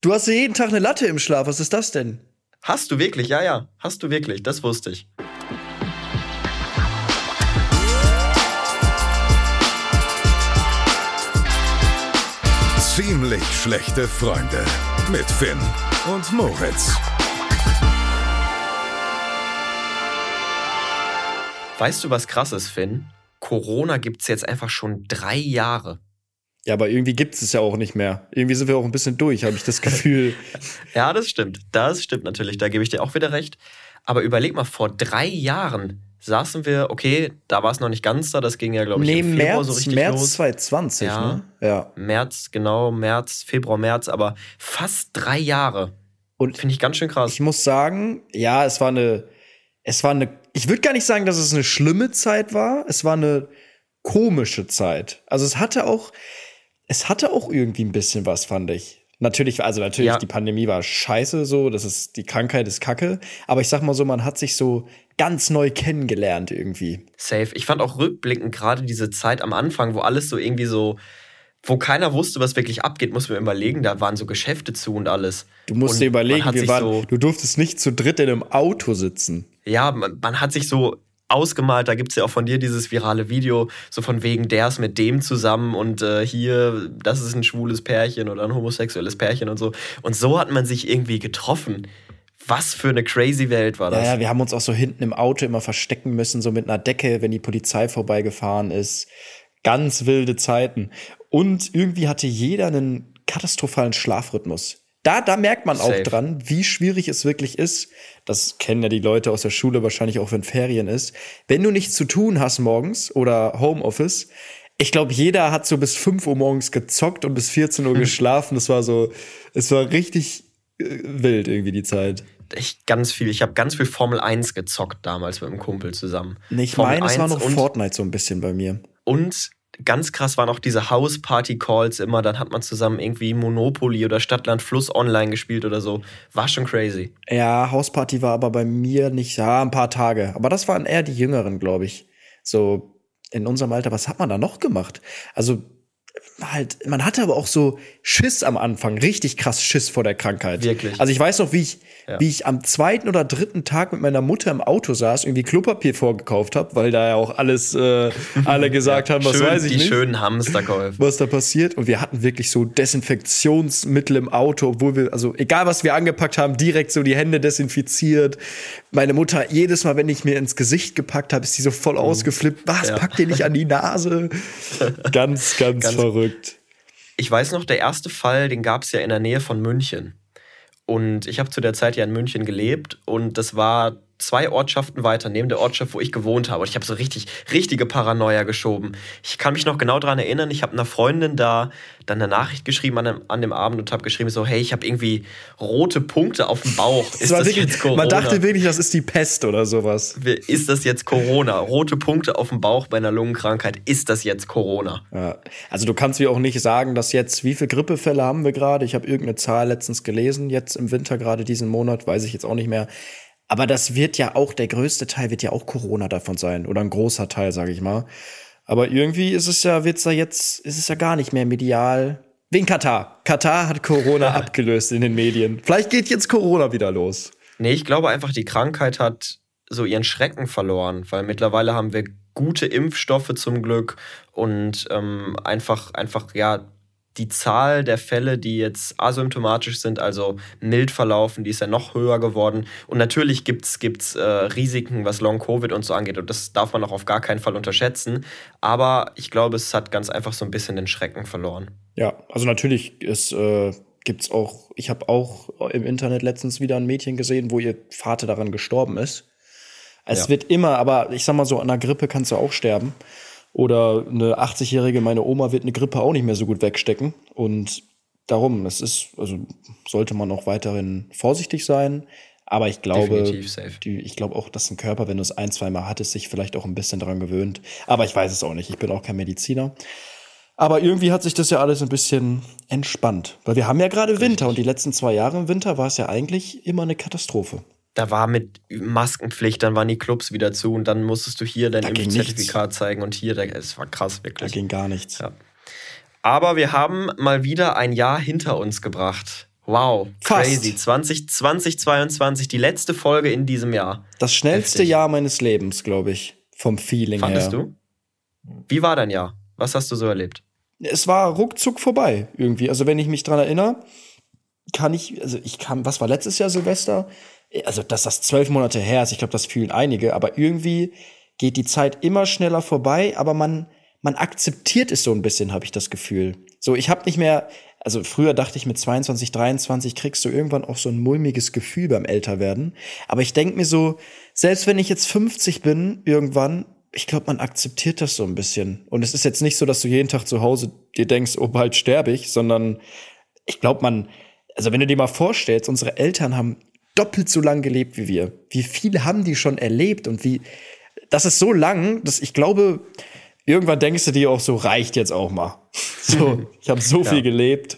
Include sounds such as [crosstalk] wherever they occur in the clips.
Du hast jeden Tag eine Latte im Schlaf. Was ist das denn? Hast du wirklich? Ja, ja. Hast du wirklich. Das wusste ich. Ziemlich schlechte Freunde mit Finn und Moritz. Weißt du, was krass ist, Finn? Corona gibt's jetzt einfach schon drei Jahre. Ja, aber irgendwie gibt es es ja auch nicht mehr. Irgendwie sind wir auch ein bisschen durch, habe ich das Gefühl. [laughs] ja, das stimmt. Das stimmt natürlich. Da gebe ich dir auch wieder recht. Aber überleg mal, vor drei Jahren saßen wir, okay, da war es noch nicht ganz da, das ging ja, glaube ich, nee, im Februar März, so richtig März los. 2020, ja, ne? Ja. März, genau, März, Februar, März, aber fast drei Jahre. Und finde ich ganz schön krass. Ich muss sagen, ja, es war eine, es war eine, ich würde gar nicht sagen, dass es eine schlimme Zeit war. Es war eine komische Zeit. Also es hatte auch, es hatte auch irgendwie ein bisschen was, fand ich. Natürlich, also natürlich, ja. die Pandemie war scheiße, so, das ist, die Krankheit ist kacke. Aber ich sag mal so, man hat sich so ganz neu kennengelernt irgendwie. Safe. Ich fand auch rückblickend gerade diese Zeit am Anfang, wo alles so irgendwie so, wo keiner wusste, was wirklich abgeht, muss man überlegen, da waren so Geschäfte zu und alles. Du musst und dir überlegen, wir waren, so, du durftest nicht zu dritt in einem Auto sitzen. Ja, man, man hat sich so ausgemalt. Da gibt es ja auch von dir dieses virale Video, so von wegen, der ist mit dem zusammen und äh, hier, das ist ein schwules Pärchen oder ein homosexuelles Pärchen und so. Und so hat man sich irgendwie getroffen. Was für eine crazy Welt war das? Ja, ja, wir haben uns auch so hinten im Auto immer verstecken müssen, so mit einer Decke, wenn die Polizei vorbeigefahren ist. Ganz wilde Zeiten. Und irgendwie hatte jeder einen katastrophalen Schlafrhythmus. Da, da merkt man Safe. auch dran, wie schwierig es wirklich ist. Das kennen ja die Leute aus der Schule wahrscheinlich auch, wenn Ferien ist. Wenn du nichts zu tun hast morgens oder Homeoffice, ich glaube, jeder hat so bis 5 Uhr morgens gezockt und bis 14 Uhr geschlafen. Das war so, es war richtig äh, wild irgendwie die Zeit. Ich ganz viel. Ich habe ganz viel Formel 1 gezockt damals mit einem Kumpel zusammen. Ich meine, es war noch Fortnite so ein bisschen bei mir. Und ganz krass waren auch diese House-Party-Calls immer. Dann hat man zusammen irgendwie Monopoly oder Stadtland Fluss online gespielt oder so. War schon crazy. Ja, Hausparty war aber bei mir nicht, ja, ein paar Tage. Aber das waren eher die Jüngeren, glaube ich. So in unserem Alter, was hat man da noch gemacht? Also halt, man hatte aber auch so Schiss am Anfang, richtig krass Schiss vor der Krankheit. Wirklich. Also ich weiß noch, wie ich, ja. wie ich am zweiten oder dritten Tag mit meiner Mutter im Auto saß, irgendwie Klopapier vorgekauft habe, weil da ja auch alles, äh, alle [laughs] gesagt ja, haben, was schön, weiß ich die nicht. Die schönen Hamsterkäufe. Was da passiert. Und wir hatten wirklich so Desinfektionsmittel im Auto, obwohl wir, also egal was wir angepackt haben, direkt so die Hände desinfiziert. Meine Mutter, jedes Mal, wenn ich mir ins Gesicht gepackt habe, ist sie so voll mhm. ausgeflippt. Was, ja. packt ihr nicht an die Nase? [laughs] ganz, ganz, ganz verrückt. Ich weiß noch, der erste Fall, den gab es ja in der Nähe von München. Und ich habe zu der Zeit ja in München gelebt und das war zwei Ortschaften weiter, neben der Ortschaft, wo ich gewohnt habe. Und ich habe so richtig, richtige Paranoia geschoben. Ich kann mich noch genau daran erinnern, ich habe einer Freundin da dann eine Nachricht geschrieben an dem, an dem Abend und habe geschrieben so, hey, ich habe irgendwie rote Punkte auf dem Bauch. [laughs] Ist das, das jetzt Corona? Man dachte wirklich, das ist die Pest oder sowas. Ist das jetzt Corona? Rote Punkte auf dem Bauch bei einer Lungenkrankheit. Ist das jetzt Corona? Ja. Also du kannst mir auch nicht sagen, dass jetzt, wie viele Grippefälle haben wir gerade? Ich habe irgendeine Zahl letztens gelesen, jetzt im Winter gerade diesen Monat, weiß ich jetzt auch nicht mehr. Aber das wird ja auch, der größte Teil wird ja auch Corona davon sein. Oder ein großer Teil, sage ich mal. Aber irgendwie ist es ja, wird's da jetzt, ist es ja gar nicht mehr medial. Wegen Katar. Katar hat Corona [laughs] abgelöst in den Medien. Vielleicht geht jetzt Corona wieder los. Nee, ich glaube einfach, die Krankheit hat so ihren Schrecken verloren, weil mittlerweile haben wir gute Impfstoffe zum Glück und ähm, einfach, einfach, ja, die Zahl der Fälle, die jetzt asymptomatisch sind, also mild verlaufen, die ist ja noch höher geworden. Und natürlich gibt es gibt's, äh, Risiken, was Long-Covid und so angeht. Und das darf man auch auf gar keinen Fall unterschätzen. Aber ich glaube, es hat ganz einfach so ein bisschen den Schrecken verloren. Ja, also natürlich ist. Äh gibt's auch, ich habe auch im Internet letztens wieder ein Mädchen gesehen, wo ihr Vater daran gestorben ist. Es ja. wird immer, aber ich sag mal so, an einer Grippe kannst du auch sterben. Oder eine 80-jährige, meine Oma wird eine Grippe auch nicht mehr so gut wegstecken. Und darum, es ist, also sollte man auch weiterhin vorsichtig sein. Aber ich glaube, die, ich glaube auch, dass ein Körper, wenn du es ein, zwei Mal hattest, sich vielleicht auch ein bisschen daran gewöhnt. Aber ich weiß es auch nicht. Ich bin auch kein Mediziner. Aber irgendwie hat sich das ja alles ein bisschen entspannt. Weil wir haben ja gerade Winter und die letzten zwei Jahre im Winter war es ja eigentlich immer eine Katastrophe da war mit Maskenpflicht, dann waren die Clubs wieder zu und dann musstest du hier dein Impfzertifikat zeigen und hier, es war krass, wirklich. Da ging gar nichts. Ja. Aber wir haben mal wieder ein Jahr hinter uns gebracht. Wow, Fast. crazy. 20, 2022, die letzte Folge in diesem Jahr. Das schnellste Heftig. Jahr meines Lebens, glaube ich. Vom Feeling Fandest her. du? Wie war dein Jahr? Was hast du so erlebt? Es war ruckzuck vorbei, irgendwie. Also, wenn ich mich dran erinnere, kann ich, also ich kam, was war letztes Jahr Silvester? Also, dass das zwölf Monate her ist, ich glaube, das fühlen einige, aber irgendwie geht die Zeit immer schneller vorbei, aber man, man akzeptiert es so ein bisschen, habe ich das Gefühl. So, ich habe nicht mehr, also früher dachte ich mit 22, 23 kriegst du irgendwann auch so ein mulmiges Gefühl beim Älterwerden. Aber ich denk mir so, selbst wenn ich jetzt 50 bin, irgendwann, ich glaube, man akzeptiert das so ein bisschen. Und es ist jetzt nicht so, dass du jeden Tag zu Hause dir denkst, oh, bald sterbe ich, sondern ich glaube, man, also wenn du dir mal vorstellst, unsere Eltern haben doppelt so lang gelebt wie wir. Wie viel haben die schon erlebt und wie, das ist so lang, dass ich glaube, irgendwann denkst du dir auch so, reicht jetzt auch mal. [laughs] So, ich habe so viel gelebt.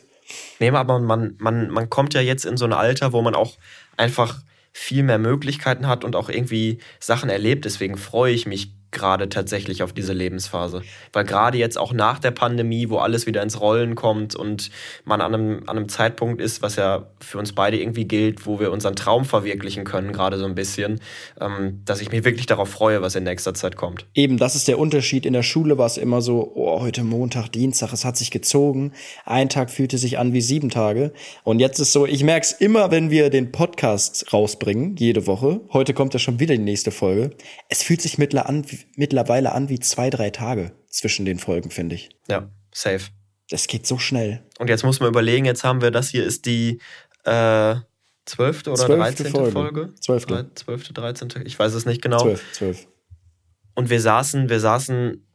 Nee, aber man, man, man kommt ja jetzt in so ein Alter, wo man auch einfach viel mehr Möglichkeiten hat und auch irgendwie Sachen erlebt. Deswegen freue ich mich gerade tatsächlich auf diese Lebensphase. Weil gerade jetzt auch nach der Pandemie, wo alles wieder ins Rollen kommt und man an einem, an einem Zeitpunkt ist, was ja für uns beide irgendwie gilt, wo wir unseren Traum verwirklichen können, gerade so ein bisschen, ähm, dass ich mich wirklich darauf freue, was in nächster Zeit kommt. Eben, das ist der Unterschied. In der Schule war es immer so, oh, heute Montag, Dienstag, es hat sich gezogen. Ein Tag fühlte sich an wie sieben Tage. Und jetzt ist so, ich merke es immer, wenn wir den Podcast rausbringen, jede Woche. Heute kommt ja schon wieder die nächste Folge. Es fühlt sich mittler an, mittlerweile an wie zwei, drei Tage zwischen den Folgen, finde ich. Ja, safe. Das geht so schnell. Und jetzt muss man überlegen, jetzt haben wir das hier ist die äh, zwölfte oder Zwölfte dreizehnte Folge. Zwölfte. Zwölfte, dreizehnte, ich weiß es nicht genau. Zwölf, zwölf. Und wir saßen, wir saßen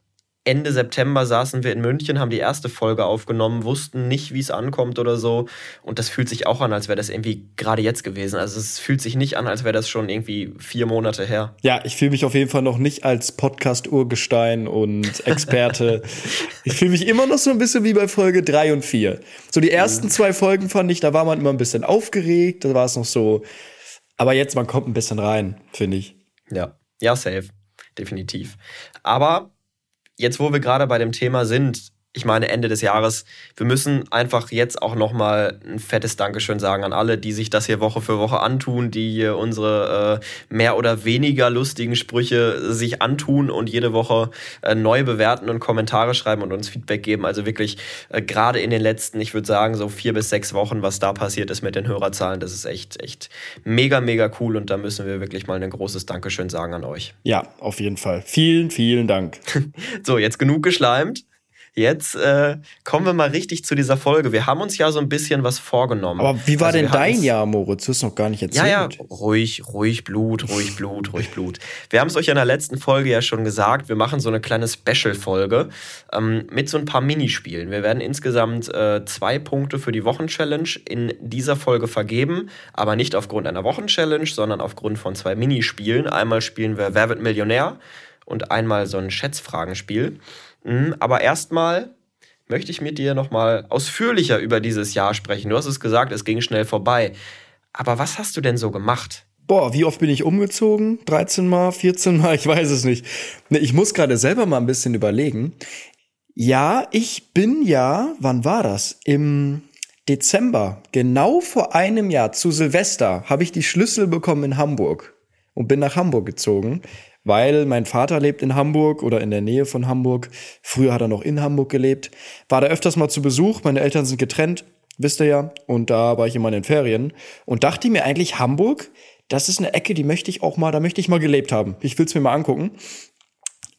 Ende September saßen wir in München, haben die erste Folge aufgenommen, wussten nicht, wie es ankommt oder so. Und das fühlt sich auch an, als wäre das irgendwie gerade jetzt gewesen. Also es fühlt sich nicht an, als wäre das schon irgendwie vier Monate her. Ja, ich fühle mich auf jeden Fall noch nicht als Podcast-Urgestein und Experte. [laughs] ich fühle mich immer noch so ein bisschen wie bei Folge drei und vier. So die ersten zwei Folgen fand ich, da war man immer ein bisschen aufgeregt, da war es noch so. Aber jetzt, man kommt ein bisschen rein, finde ich. Ja, ja, safe. Definitiv. Aber jetzt, wo wir gerade bei dem Thema sind, ich meine Ende des Jahres, wir müssen einfach jetzt auch nochmal ein fettes Dankeschön sagen an alle, die sich das hier Woche für Woche antun, die hier unsere äh, mehr oder weniger lustigen Sprüche sich antun und jede Woche äh, neu bewerten und Kommentare schreiben und uns Feedback geben. Also wirklich äh, gerade in den letzten, ich würde sagen, so vier bis sechs Wochen, was da passiert ist mit den Hörerzahlen, das ist echt, echt mega, mega cool und da müssen wir wirklich mal ein großes Dankeschön sagen an euch. Ja, auf jeden Fall. Vielen, vielen Dank. [laughs] So, jetzt genug geschleimt. Jetzt äh, kommen wir mal richtig zu dieser Folge. Wir haben uns ja so ein bisschen was vorgenommen. Aber wie war Also denn dein Jahr, Moritz? Du hast noch gar nicht Ja, erzählt. ja, ruhig, ruhig Blut, ruhig Blut, ruhig Blut. Wir haben es euch in der letzten Folge ja schon gesagt, wir machen so eine kleine Special-Folge ähm, mit so ein paar Minispielen. Wir werden insgesamt äh, zwei Punkte für die Wochenchallenge in dieser Folge vergeben, aber nicht aufgrund einer Wochenchallenge, sondern aufgrund von zwei Minispielen. Einmal spielen wir Wer wird Millionär und einmal so ein Schätzfragenspiel. Mhm, aber erstmal möchte ich mit dir nochmal ausführlicher über dieses Jahr sprechen. Du hast es gesagt, es ging schnell vorbei. Aber was hast du denn so gemacht? Boah, wie oft bin ich umgezogen? 13 Mal, 14 Mal? [laughs] Ich weiß es nicht. Ich muss gerade selber mal ein bisschen überlegen. Ja, ich bin ja, wann war das? Im Dezember, genau vor einem Jahr, zu Silvester, habe ich die Schlüssel bekommen in Hamburg und bin nach Hamburg gezogen, weil mein Vater lebt in Hamburg oder in der Nähe von Hamburg. Früher hat er noch in Hamburg gelebt. War da öfters mal zu Besuch. Meine Eltern sind getrennt, wisst ihr ja. Und da war ich immer in den Ferien und dachte mir eigentlich, Hamburg, das ist eine Ecke, die möchte ich auch mal, da möchte ich mal gelebt haben. Ich will es mir mal angucken.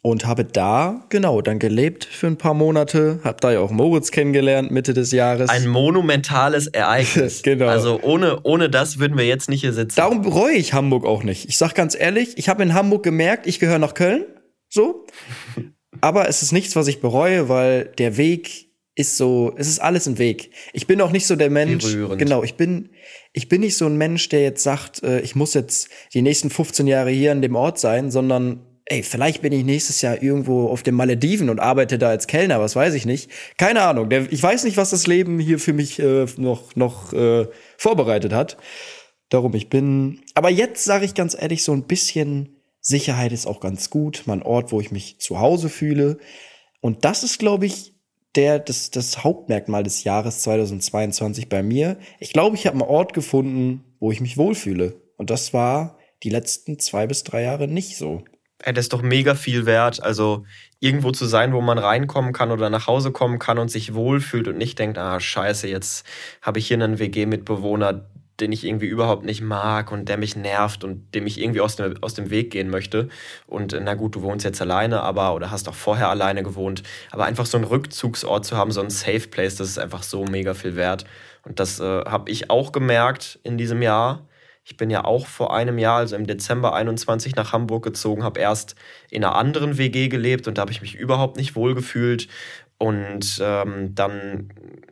Und habe da, genau, dann gelebt für ein paar Monate. Hab da ja auch Moritz kennengelernt, Mitte des Jahres. Ein monumentales Ereignis. [laughs] Genau. Also ohne, ohne das würden wir jetzt nicht hier sitzen. Darum bereue ich Hamburg auch nicht. Ich sag ganz ehrlich, ich habe in Hamburg gemerkt, ich gehöre nach Köln. So. [laughs] Aber es ist nichts, was ich bereue, weil der Weg ist so, es ist alles ein Weg. Ich bin auch nicht so der Mensch. rührend. Genau, ich bin, ich bin nicht so ein Mensch, der jetzt sagt, äh, ich muss jetzt die nächsten 15 Jahre hier an dem Ort sein, sondern ey, vielleicht bin ich nächstes Jahr irgendwo auf den Malediven und arbeite da als Kellner, was weiß ich nicht. Keine Ahnung. Ich weiß nicht, was das Leben hier für mich äh, noch, noch äh, vorbereitet hat. Darum, ich bin. Aber jetzt sage ich ganz ehrlich, so ein bisschen Sicherheit ist auch ganz gut. Mein Ort, wo ich mich zu Hause fühle. Und das ist, glaube ich, der, das, das Hauptmerkmal des Jahres 2022 bei mir. Ich glaube, ich habe einen Ort gefunden, wo ich mich wohlfühle. Und das war die letzten zwei bis drei Jahre nicht so. Das ist doch mega viel wert. Also irgendwo zu sein, wo man reinkommen kann oder nach Hause kommen kann und sich wohlfühlt und nicht denkt, ah, scheiße, jetzt habe ich hier einen WG-Mitbewohner, den ich irgendwie überhaupt nicht mag und der mich nervt und dem ich irgendwie aus dem, aus dem Weg gehen möchte. Und na gut, du wohnst jetzt alleine, aber oder hast auch vorher alleine gewohnt. Aber einfach so einen Rückzugsort zu haben, so ein Safe Place, das ist einfach so mega viel wert. Und das äh, habe ich auch gemerkt in diesem Jahr. Ich bin ja auch vor einem Jahr, also im Dezember 21, nach Hamburg gezogen, habe erst in einer anderen WG gelebt und da habe ich mich überhaupt nicht wohl gefühlt. Und ähm, dann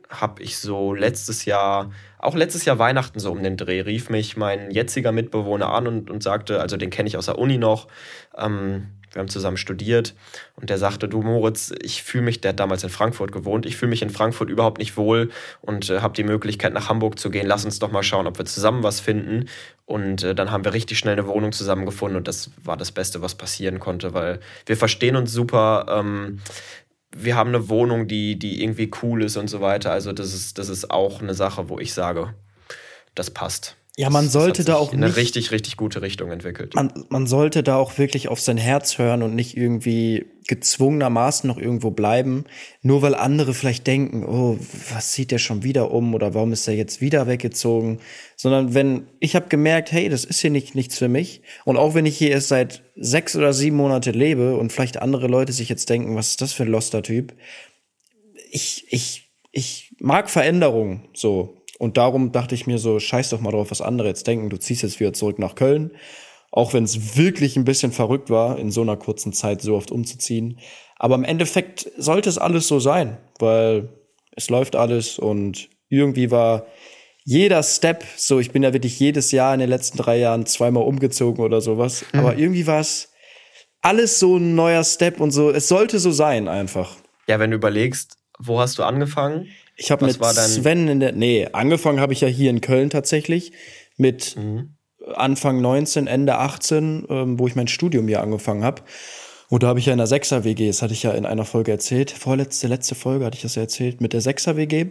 habe ich so letztes Jahr, auch letztes Jahr Weihnachten so um den Dreh, rief mich mein jetziger Mitbewohner an und, und sagte, also den kenne ich aus der Uni noch, ähm, wir haben zusammen studiert und der sagte, du Moritz, ich fühle mich, der hat damals in Frankfurt gewohnt, ich fühle mich in Frankfurt überhaupt nicht wohl und äh, habe die Möglichkeit nach Hamburg zu gehen. Lass uns doch mal schauen, ob wir zusammen was finden. Und äh, dann haben wir richtig schnell eine Wohnung zusammengefunden und das war das Beste, was passieren konnte, weil wir verstehen uns super. Ähm, wir haben eine Wohnung, die, die irgendwie cool ist und so weiter. Also das ist, das ist auch eine Sache, wo ich sage, das passt. Ja, man sollte da auch in eine richtig, richtig gute Richtung entwickelt. Man, man sollte da auch wirklich auf sein Herz hören und nicht irgendwie gezwungenermaßen noch irgendwo bleiben, nur weil andere vielleicht denken, oh, was zieht der schon wieder um oder warum ist er jetzt wieder weggezogen, sondern wenn ich habe gemerkt, hey, das ist hier nicht nichts für mich. Und auch wenn ich hier erst seit sechs oder sieben Monate lebe und vielleicht andere Leute sich jetzt denken, was ist das für ein loster Typ, ich ich ich mag Veränderungen so und darum dachte ich mir so, scheiß doch mal drauf, was andere jetzt denken. Du ziehst jetzt wieder zurück nach Köln. Auch wenn es wirklich ein bisschen verrückt war, in so einer kurzen Zeit so oft umzuziehen. Aber im Endeffekt sollte es alles so sein, weil es läuft alles und irgendwie war jeder Step, so ich bin ja wirklich jedes Jahr in den letzten drei Jahren zweimal umgezogen oder sowas, mhm. aber irgendwie war es alles so ein neuer Step und so, es sollte so sein einfach. Ja, wenn du überlegst, wo hast du angefangen? Ich habe mit Sven in der, nee, angefangen habe ich ja hier in Köln tatsächlich mit mhm. Anfang 19, Ende 18, ähm, wo ich mein Studium hier angefangen habe. Und da habe ich ja in der Sechser WG, das hatte ich ja in einer Folge erzählt, vorletzte, letzte Folge hatte ich das ja erzählt, mit der Sechser WG.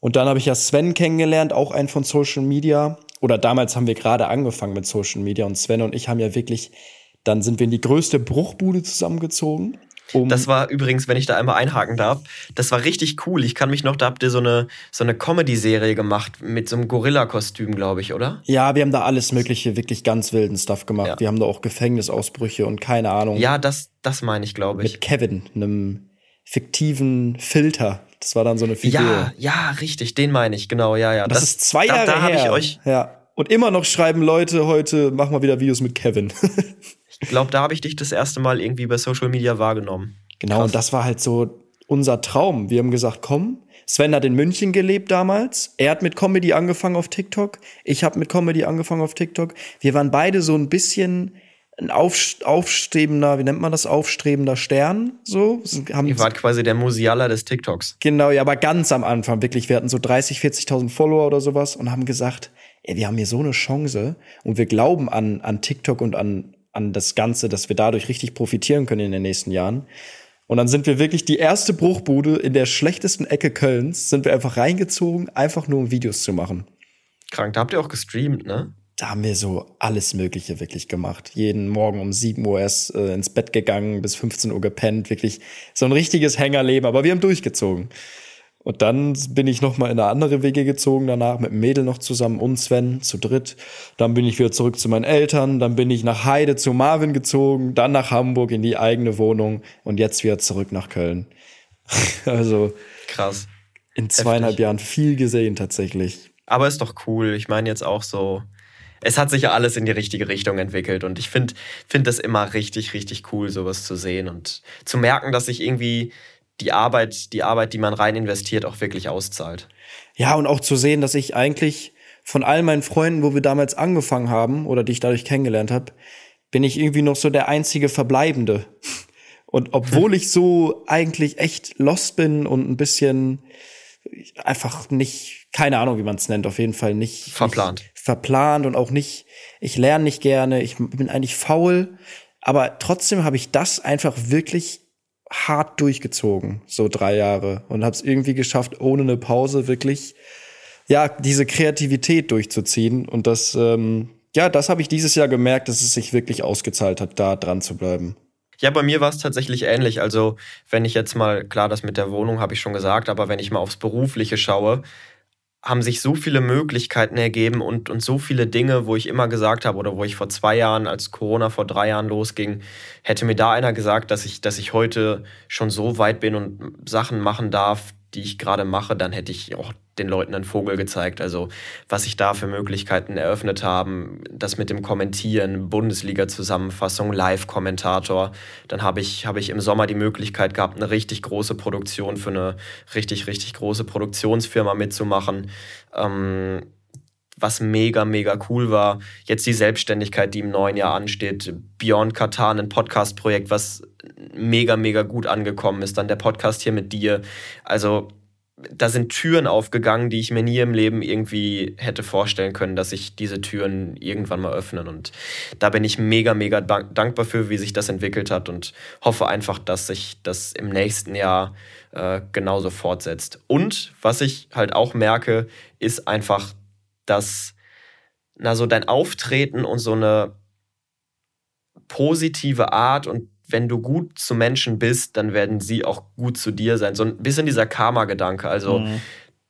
Und dann habe ich ja Sven kennengelernt, auch einen von Social Media. Oder damals haben wir gerade angefangen mit Social Media und Sven und ich haben ja wirklich, dann sind wir in die größte Bruchbude zusammengezogen. Um das war übrigens, wenn ich da einmal einhaken darf, das war richtig cool. Ich kann mich noch, da habt ihr so eine, so eine Comedy-Serie gemacht mit so einem Gorilla-Kostüm, glaube ich, oder? Ja, wir haben da alles mögliche, wirklich ganz wilden Stuff gemacht. Ja. Wir haben da auch Gefängnisausbrüche und keine Ahnung. Ja, das, das meine ich, glaube ich. Mit Kevin, einem fiktiven Filter. Das war dann so eine Figur. Ja, ja, richtig, den meine ich, genau, ja, ja. Das, das ist zwei Jahre da, da her. ich euch. Ja. Und immer noch schreiben Leute heute, mach mal wieder Videos mit Kevin. [laughs] Ich glaube, da habe ich dich das erste Mal irgendwie bei Social Media wahrgenommen. Genau, Krass. und das war halt so unser Traum. Wir haben gesagt, komm, Sven hat in München gelebt damals. Er hat mit Comedy angefangen auf TikTok. Ich habe mit Comedy angefangen auf TikTok. Wir waren beide so ein bisschen ein aufstrebender, wie nennt man das, aufstrebender Stern, so. Haben Ihr wart quasi der Musiala des TikToks. Genau, ja, aber ganz am Anfang, wirklich. Wir hatten so 30, 40.000 Follower oder sowas und haben gesagt, ey, wir haben hier so eine Chance und wir glauben an, an TikTok und an, an das Ganze, dass wir dadurch richtig profitieren können in den nächsten Jahren. Und dann sind wir wirklich die erste Bruchbude in der schlechtesten Ecke Kölns, sind wir einfach reingezogen, einfach nur um Videos zu machen. Krank, da habt ihr auch gestreamt, ne? Da haben wir so alles Mögliche wirklich gemacht. Jeden Morgen um 7 Uhr erst äh, ins Bett gegangen, bis 15 Uhr gepennt. Wirklich so ein richtiges Hängerleben, aber wir haben durchgezogen. Und dann bin ich noch mal in eine andere Wege gezogen danach mit dem Mädel noch zusammen und Sven zu dritt. Dann bin ich wieder zurück zu meinen Eltern, dann bin ich nach Heide zu Marvin gezogen, dann nach Hamburg in die eigene Wohnung und jetzt wieder zurück nach Köln. [laughs] also krass. In zweieinhalb Heftig. Jahren viel gesehen tatsächlich. Aber ist doch cool. Ich meine jetzt auch so, es hat sich ja alles in die richtige Richtung entwickelt und ich finde finde das immer richtig richtig cool sowas zu sehen und zu merken, dass sich irgendwie die Arbeit, die Arbeit, die man rein investiert, auch wirklich auszahlt. Ja, und auch zu sehen, dass ich eigentlich von all meinen Freunden, wo wir damals angefangen haben oder die ich dadurch kennengelernt habe, bin ich irgendwie noch so der einzige Verbleibende. [laughs] Und obwohl ich so eigentlich echt lost bin und ein bisschen einfach nicht, keine Ahnung, wie man es nennt, auf jeden Fall nicht verplant. Nicht verplant und auch nicht, ich lerne nicht gerne, ich bin eigentlich faul, aber trotzdem habe ich das einfach wirklich hart durchgezogen, so drei Jahre. Und habe es irgendwie geschafft, ohne eine Pause wirklich, ja, diese Kreativität durchzuziehen. Und das, ähm, ja, das habe ich dieses Jahr gemerkt, dass es sich wirklich ausgezahlt hat, da dran zu bleiben. Ja, bei mir war es tatsächlich ähnlich. Also, wenn ich jetzt mal, klar, das mit der Wohnung habe ich schon gesagt, aber wenn ich mal aufs Berufliche schaue, haben sich so viele Möglichkeiten ergeben und, und so viele Dinge, wo ich immer gesagt habe oder wo ich vor zwei Jahren, als Corona vor drei Jahren losging, hätte mir da einer gesagt, dass ich, dass ich heute schon so weit bin und Sachen machen darf, die ich gerade mache, dann hätte ich auch den Leuten einen Vogel gezeigt. Also was sich da für Möglichkeiten eröffnet haben, das mit dem Kommentieren, Bundesliga-Zusammenfassung, Live-Kommentator. Dann habe ich, habe ich im Sommer die Möglichkeit gehabt, eine richtig große Produktion für eine richtig, richtig große Produktionsfirma mitzumachen. Ähm, was mega, mega cool war. Jetzt die Selbstständigkeit, die im neuen Jahr ansteht. Beyond Katar, ein Podcast-Projekt, was mega, mega gut angekommen ist. Dann der Podcast hier mit dir. Also da sind Türen aufgegangen, die ich mir nie im Leben irgendwie hätte vorstellen können, dass sich diese Türen irgendwann mal öffnen. Und da bin ich mega, mega dankbar für, wie sich das entwickelt hat und hoffe einfach, dass sich das im nächsten Jahr äh, genauso fortsetzt. Und was ich halt auch merke, ist einfach, dass na, so dein Auftreten und so eine positive Art und wenn du gut zu Menschen bist, dann werden sie auch gut zu dir sein. So ein bisschen dieser Karma-Gedanke. Also, mhm.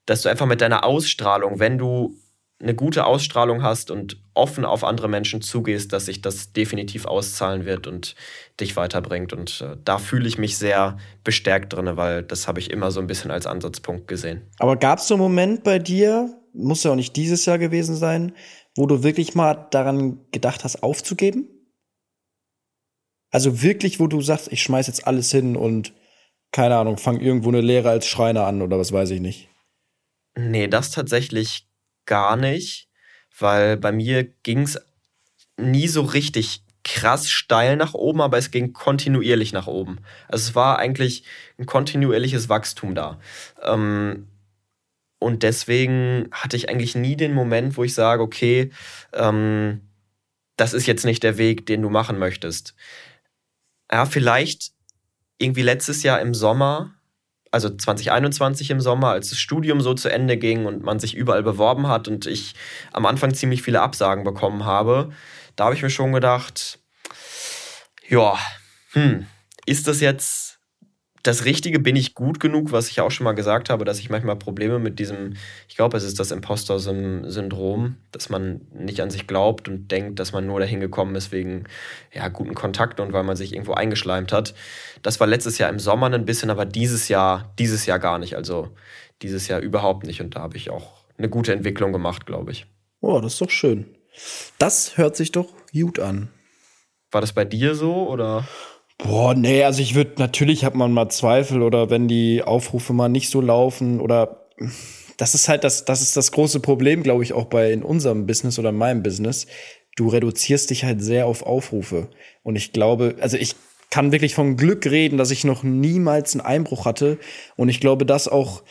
dass du einfach mit deiner Ausstrahlung, wenn du eine gute Ausstrahlung hast und offen auf andere Menschen zugehst, dass sich das definitiv auszahlen wird und dich weiterbringt. Und äh, da fühle ich mich sehr bestärkt drin, weil das habe ich immer so ein bisschen als Ansatzpunkt gesehen. Aber gab es so einen Moment bei dir, muss ja auch nicht dieses Jahr gewesen sein, wo du wirklich mal daran gedacht hast, aufzugeben? Also wirklich, wo du sagst, ich schmeiß jetzt alles hin und keine Ahnung, fang irgendwo eine Lehre als Schreiner an oder was weiß ich nicht. Nee, das tatsächlich gar nicht, weil bei mir ging es nie so richtig krass steil nach oben, aber es ging kontinuierlich nach oben. Also es war eigentlich ein kontinuierliches Wachstum da. Ähm, und deswegen hatte ich eigentlich nie den Moment, wo ich sage, okay, ähm, das ist jetzt nicht der Weg, den du machen möchtest ja, vielleicht irgendwie letztes Jahr im Sommer, also 2021 im Sommer, als das Studium so zu Ende ging und man sich überall beworben hat und ich am Anfang ziemlich viele Absagen bekommen habe, da habe ich mir schon gedacht, ja, hm, ist das jetzt das Richtige bin ich gut genug, was ich auch schon mal gesagt habe, dass ich manchmal Probleme mit diesem, ich glaube, es ist das Imposter-Syndrom, dass man nicht an sich glaubt und denkt, dass man nur dahin gekommen ist wegen ja, guten Kontakten und weil man sich irgendwo eingeschleimt hat. Das war letztes Jahr im Sommer ein bisschen, aber dieses Jahr, dieses Jahr gar nicht. Also dieses Jahr überhaupt nicht. Und da habe ich auch eine gute Entwicklung gemacht, glaube ich. Oh, das ist doch schön. Das hört sich doch gut an. War das bei dir so oder? Boah, nee, also ich würde, natürlich hat man mal Zweifel oder wenn die Aufrufe mal nicht so laufen oder das ist halt das, das ist das große Problem, glaube ich, auch bei in unserem Business oder in meinem Business. Du reduzierst dich halt sehr auf Aufrufe. Und ich glaube, also ich kann wirklich von Glück reden, dass ich noch niemals einen Einbruch hatte. Und ich glaube, dass auch,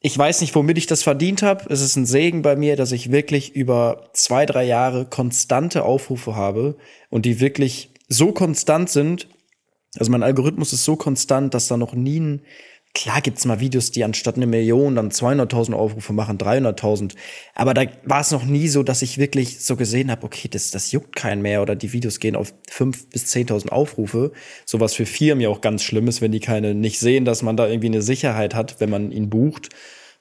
ich weiß nicht, womit ich das verdient habe. Es ist ein Segen bei mir, dass ich wirklich über zwei, drei Jahre konstante Aufrufe habe und die wirklich so konstant sind, also mein Algorithmus ist so konstant, dass da noch nie ein, klar gibt's mal Videos, die anstatt eine Million dann 200.000 Aufrufe machen, 300.000. Aber da war es noch nie so, dass ich wirklich so gesehen habe, okay, das, das juckt keinen mehr oder die Videos gehen auf 5.000 bis 10.000 Aufrufe. Sowas für Firmen ja auch ganz schlimm ist, wenn die keine nicht sehen, dass man da irgendwie eine Sicherheit hat, wenn man ihn bucht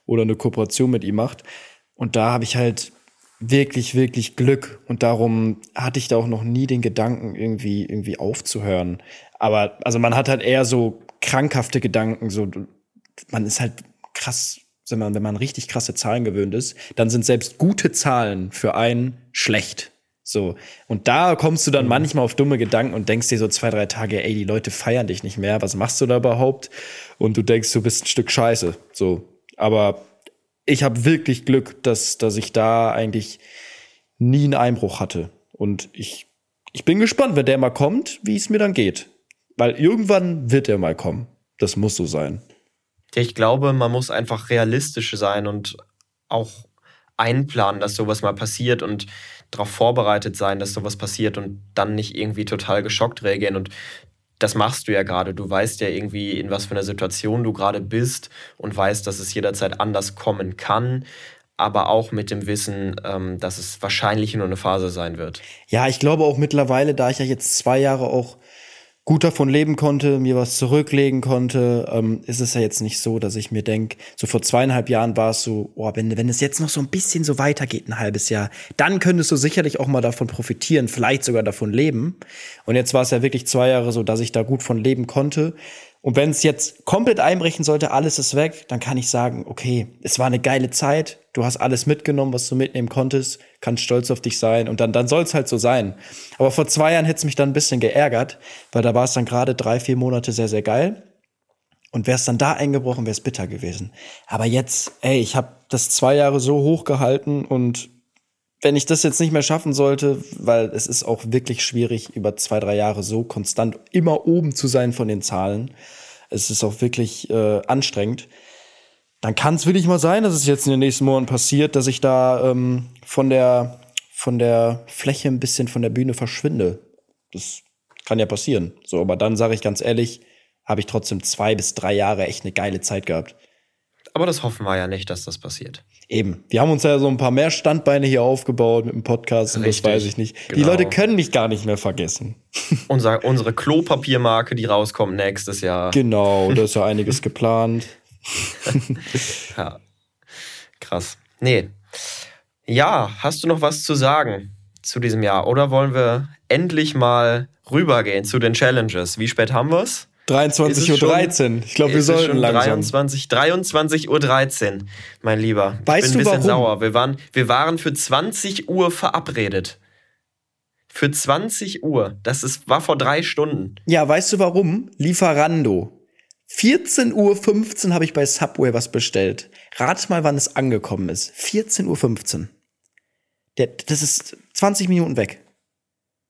oder eine Kooperation mit ihm macht. Und da habe ich halt wirklich, wirklich Glück. Und darum hatte ich da auch noch nie den Gedanken, irgendwie, irgendwie aufzuhören. Aber also man hat halt eher so krankhafte Gedanken, so man ist halt krass, wenn man, wenn man richtig krasse Zahlen gewöhnt ist, dann sind selbst gute Zahlen für einen schlecht. So. Und da kommst du dann mhm. manchmal auf dumme Gedanken und denkst dir so zwei, drei Tage, ey, die Leute feiern dich nicht mehr, was machst du da überhaupt? Und du denkst, du bist ein Stück Scheiße. So. Aber ich habe wirklich Glück, dass, dass ich da eigentlich nie einen Einbruch hatte. Und ich, ich bin gespannt, wenn der mal kommt, wie es mir dann geht. Weil irgendwann wird er mal kommen. Das muss so sein. Ich glaube, man muss einfach realistisch sein und auch einplanen, dass sowas mal passiert und darauf vorbereitet sein, dass sowas passiert und dann nicht irgendwie total geschockt reagieren. Und das machst du ja gerade. Du weißt ja irgendwie, in was für einer Situation du gerade bist und weißt, dass es jederzeit anders kommen kann, aber auch mit dem Wissen, ähm, dass es wahrscheinlich nur eine Phase sein wird. Ja, ich glaube auch mittlerweile, da ich ja jetzt zwei Jahre auch gut davon leben konnte, mir was zurücklegen konnte, ähm, ist es ja jetzt nicht so, dass ich mir denke, so vor zweieinhalb Jahren war es so, oh, wenn, wenn es jetzt noch so ein bisschen so weitergeht, ein halbes Jahr, dann könntest du sicherlich auch mal davon profitieren, vielleicht sogar davon leben. Und jetzt war es ja wirklich zwei Jahre so, dass ich da gut von leben konnte. Und wenn es jetzt komplett einbrechen sollte, alles ist weg, dann kann ich sagen, okay, es war eine geile Zeit, du hast alles mitgenommen, was du mitnehmen konntest, kannst stolz auf dich sein und dann, dann soll es halt so sein. Aber vor zwei Jahren hätte es mich dann ein bisschen geärgert, weil da war es dann gerade drei, vier Monate sehr, sehr geil. Und wäre es dann da eingebrochen, wäre es bitter gewesen. Aber jetzt, ey, ich habe das zwei Jahre so hochgehalten und wenn ich das jetzt nicht mehr schaffen sollte, weil es ist auch wirklich schwierig, über zwei, drei Jahre so konstant immer oben zu sein von den Zahlen, es ist auch wirklich äh, anstrengend, dann kann es wirklich mal sein, dass es jetzt in den nächsten Monaten passiert, dass ich da ähm, von der von der Fläche ein bisschen von der Bühne verschwinde. Das kann ja passieren. So, aber dann sage ich ganz ehrlich, habe ich trotzdem zwei bis drei Jahre echt eine geile Zeit gehabt. Aber das hoffen wir ja nicht, dass das passiert. Eben. Wir haben uns ja so ein paar mehr Standbeine hier aufgebaut mit dem Podcast und das weiß ich nicht. Genau. Die Leute können mich gar nicht mehr vergessen. [laughs] Unser, unsere Klopapiermarke, die rauskommt nächstes Jahr. Genau, da ist ja [laughs] einiges geplant. ja. Krass. Nee. Ja, hast du noch was zu sagen zu diesem Jahr? Oder wollen wir endlich mal rübergehen zu den Challenges? Wie spät haben wir es? 23.13 Uhr. Ich glaube, wir sollten langsam. 23, 23.13 Uhr, mein Lieber. Weißt ich bin ein bisschen warum? sauer. Wir waren, wir waren für 20 Uhr verabredet. Für 20 Uhr. Das ist, war vor drei Stunden. Ja, weißt du warum? Lieferando. 14.15 Uhr habe ich bei Subway was bestellt. Rat mal, wann es angekommen ist. 14.15 Uhr. Der, das ist 20 Minuten weg.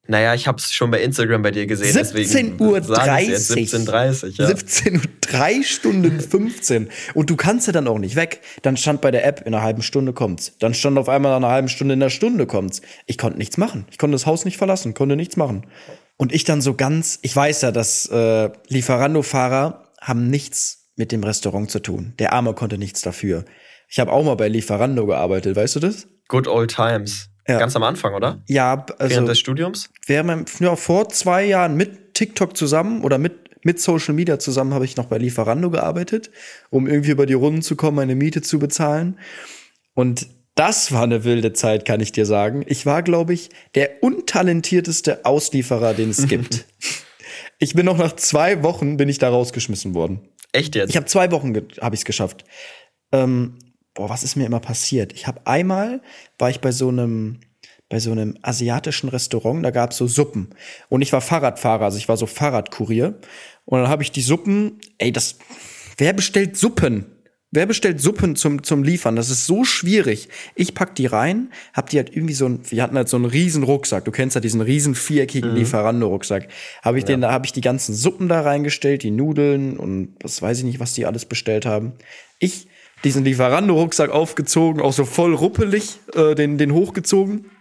Naja, ich habe es schon bei Instagram bei dir gesehen. 17.30 Uhr. 17.30 ja. 17 Uhr, 3 Stunden [laughs] 15. Und du kannst ja dann auch nicht weg. Dann stand bei der App, in einer halben Stunde kommt's. Dann stand auf einmal nach einer halben Stunde, in einer Stunde kommt's. Ich konnte nichts machen. Ich konnte das Haus nicht verlassen, konnte nichts machen. Und ich dann so ganz, ich weiß ja, dass äh, Lieferando-Fahrer haben nichts mit dem Restaurant zu tun. Der Arme konnte nichts dafür. Ich habe auch mal bei Lieferando gearbeitet, weißt du das? Good old times. Ja. Ganz am Anfang, oder? Ja, also. Während des Studiums? Während, ja, vor zwei Jahren mit TikTok zusammen oder mit, mit Social Media zusammen habe ich noch bei Lieferando gearbeitet, um irgendwie über die Runden zu kommen, meine Miete zu bezahlen. Und das war eine wilde Zeit, kann ich dir sagen. Ich war, glaube ich, der untalentierteste Auslieferer, den es [laughs] gibt. ich bin noch nach zwei Wochen bin ich da rausgeschmissen worden. Echt jetzt? Ich habe zwei Wochen habe ich es geschafft. Ähm, boah, was ist mir immer passiert? Ich habe einmal war ich bei so einem bei so einem asiatischen Restaurant, da gab's so Suppen und ich war Fahrradfahrer, also ich war so Fahrradkurier und dann habe ich die Suppen, ey, das wer bestellt Suppen? Wer bestellt Suppen zum, zum Liefern? Das ist so schwierig. Ich pack die rein, hab die halt irgendwie so ein, wir hatten halt so einen riesen Rucksack. Du kennst ja diesen riesen viereckigen mhm. Lieferando-Rucksack. Habe ich ja. den, da habe ich die ganzen Suppen da reingestellt, die Nudeln und was weiß ich nicht, was die alles bestellt haben. Ich diesen Lieferando-Rucksack aufgezogen, auch so voll ruppelig, äh, den, den hochgezogen,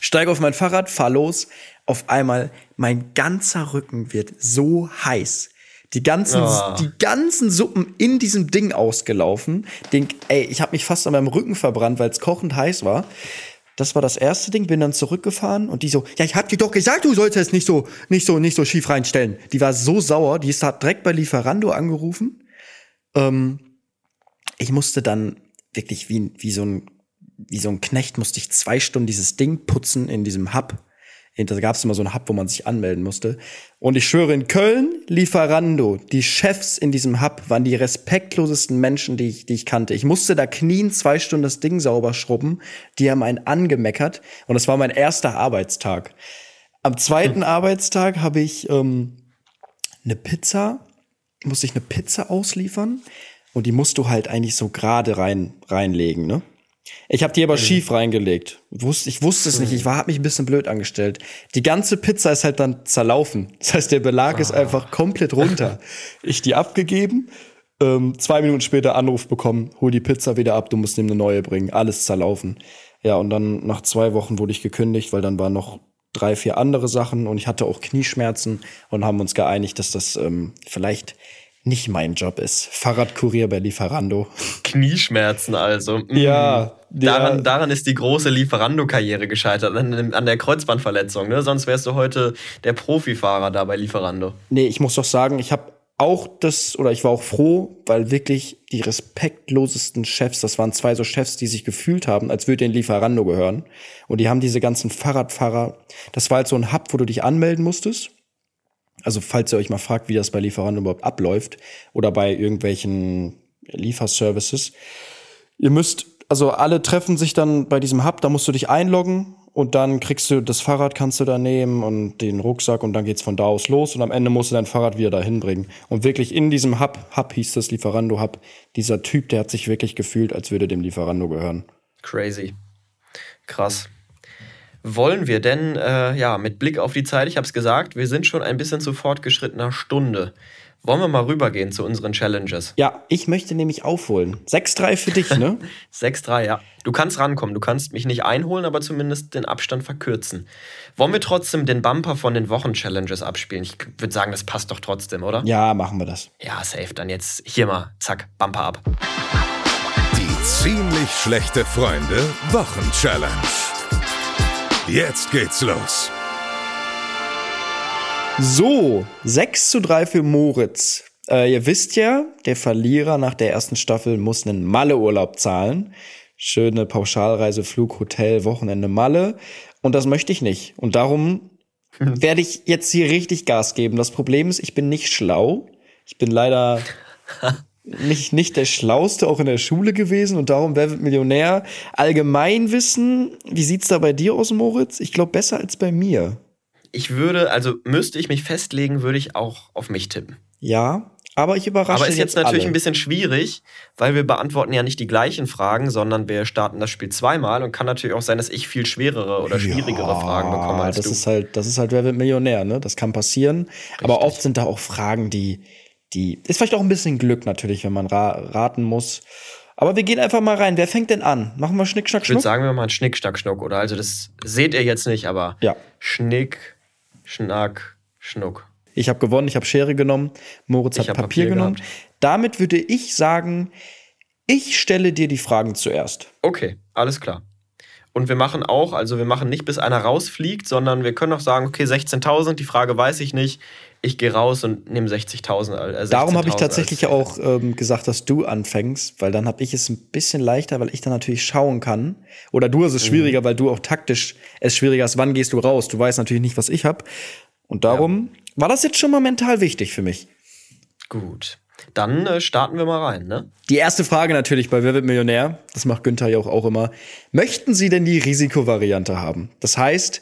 steige auf mein Fahrrad, fahr los. Auf einmal, mein ganzer Rücken wird so heiß. Die ganzen, oh. die ganzen Suppen in diesem Ding ausgelaufen. Den, ey, ich habe mich fast an meinem Rücken verbrannt, weil es kochend heiß war. Das war das erste Ding, bin dann zurückgefahren und die so, ja, ich hab dir doch gesagt, du sollst es nicht so, nicht so, nicht so schief reinstellen. Die war so sauer, die ist hat direkt bei Lieferando angerufen. Ähm, ich musste dann wirklich wie, wie so ein wie so ein Knecht musste ich zwei Stunden dieses Ding putzen in diesem Hub. Da gab es immer so einen Hub, wo man sich anmelden musste. Und ich schwöre, in Köln, Lieferando, die Chefs in diesem Hub waren die respektlosesten Menschen, die ich, die ich kannte. Ich musste da knien, zwei Stunden das Ding sauber schrubben. Die haben einen angemeckert. Und das war mein erster Arbeitstag. Am zweiten hm. Arbeitstag habe ich ähm, eine Pizza, musste ich eine Pizza ausliefern. Und die musst du halt eigentlich so gerade rein, reinlegen, ne? Ich habe die aber mhm. schief reingelegt. Ich wusste es nicht. Ich hab mich ein bisschen blöd angestellt. Die ganze Pizza ist halt dann zerlaufen. [laughs] Das heißt, der Belag ah. ist einfach komplett runter. [laughs] ich die abgegeben, ähm, zwei Minuten später Anruf bekommen, hol die Pizza wieder ab, du musst ihm eine neue bringen. Alles zerlaufen. Ja, und dann nach zwei Wochen wurde ich gekündigt, weil dann war noch drei, vier andere Sachen und ich hatte auch Knieschmerzen und haben uns geeinigt, dass das ähm, vielleicht nicht mein Job ist. Fahrradkurier bei Lieferando. Knieschmerzen also. Mhm. Ja, daran, ja. daran ist die große Lieferando-Karriere gescheitert, an, an, der Kreuzbandverletzung. Ne? Sonst wärst du heute der Profifahrer da bei Lieferando. Nee, ich muss doch sagen, ich habe auch das, oder ich war auch froh, weil wirklich die respektlosesten Chefs, das waren zwei so Chefs, die sich gefühlt haben, als würde in Lieferando gehören. Und die haben diese ganzen Fahrradfahrer, das war halt so ein Hub, wo du dich anmelden musstest. Also falls ihr euch mal fragt, wie das bei Lieferando überhaupt abläuft oder bei irgendwelchen Lieferservices. Ihr müsst, also alle treffen sich dann bei diesem Hub, da musst du dich einloggen und dann kriegst du das Fahrrad kannst du da nehmen und den Rucksack und dann geht's von da aus los und am Ende musst du dein Fahrrad wieder dahin bringen. Und wirklich in diesem Hub, Hub hieß das Lieferando Hub, dieser Typ, der hat sich wirklich gefühlt, als würde dem Lieferando gehören. Crazy. Krass. Wollen wir denn, äh, ja, mit Blick auf die Zeit, ich habe es gesagt, wir sind schon ein bisschen zu fortgeschrittener Stunde. Wollen wir mal rübergehen zu unseren Challenges? Ja, ich möchte nämlich aufholen. 6-3 für dich, ne? [laughs] 6-3, ja. Du kannst rankommen, du kannst mich nicht einholen, aber zumindest den Abstand verkürzen. Wollen wir trotzdem den Bumper von den Wochen-Challenges abspielen? Ich würde sagen, das passt doch trotzdem, oder? Ja, machen wir das. Ja, safe. Dann jetzt hier mal, zack, Bumper ab. Die ziemlich schlechte Freunde Wochen-Challenge. Jetzt geht's los. So, 6 zu 3 für Moritz. Äh, ihr wisst ja, der Verlierer nach der ersten Staffel muss einen Malle-Urlaub zahlen. Schöne Pauschalreise, Flug, Hotel, Wochenende Malle. Und das möchte ich nicht. Und darum [laughs] werde ich jetzt hier richtig Gas geben. Das Problem ist, ich bin nicht schlau. Ich bin leider [laughs] nicht, nicht der Schlauste, auch in der Schule gewesen. Und darum, wer wird Millionär? Allgemeinwissen, wie sieht's da bei dir aus, Moritz? Ich glaube, besser als bei mir. Ich würde, also müsste ich mich festlegen, würde ich auch auf mich tippen. Ja, aber ich überrasche Aber ist jetzt, natürlich alle. ein bisschen schwierig, weil wir beantworten ja nicht die gleichen Fragen, sondern wir starten das Spiel zweimal und kann natürlich auch sein, dass ich viel schwerere oder schwierigere ja, Fragen bekomme als das du. Ist halt, das ist halt, wer wird Millionär, ne? Das kann passieren. Aber oft sind da auch Fragen, die, die, ist vielleicht auch ein bisschen Glück natürlich, wenn man ra raten muss. Aber wir gehen einfach mal rein. Wer fängt denn an? Machen wir Schnick, Schnack, ich würde Schnuck? sagen, wir machen Schnick, Schnack, Schnuck, oder? Also das seht ihr jetzt nicht, aber Ja. Schnick, Schnack, Schnuck. Ich habe gewonnen, ich habe Schere genommen. Moritz Ich hat Papier, Papier genommen. gehabt. Damit würde ich sagen, ich stelle dir die Fragen zuerst. Okay, alles klar. Und wir machen auch, also wir machen nicht, bis einer rausfliegt, sondern wir können auch sagen, okay, 16.000, die Frage weiß ich nicht. Ich gehe raus und nehme 60.000. Äh, Darum habe ich 16.000 tatsächlich auch ähm, gesagt, dass du anfängst, weil dann habe ich es ein bisschen leichter, weil ich dann natürlich schauen kann. Oder du hast Mhm. es schwieriger, weil du auch taktisch es schwieriger ist, wann gehst du raus. Du weißt natürlich nicht, was ich habe. Und darum war das jetzt schon mal mental wichtig für mich. Gut. Dann äh, starten wir mal rein, ne? Die erste Frage natürlich bei Wer wird Millionär? Das macht Günther ja auch, auch immer. Möchten Sie denn die Risikovariante haben? Das heißt,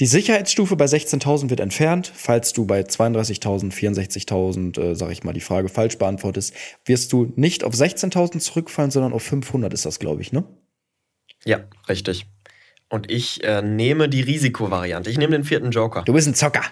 die Sicherheitsstufe bei 16.000 wird entfernt. Falls du bei 32.000, 64.000, äh, sag ich mal, die Frage falsch beantwortest, wirst du nicht auf 16.000 zurückfallen, sondern auf 500 ist das, glaube ich, ne? Ja, richtig. Und ich äh, nehme die Risikovariante. Ich nehme den vierten Joker. Du bist ein Zocker.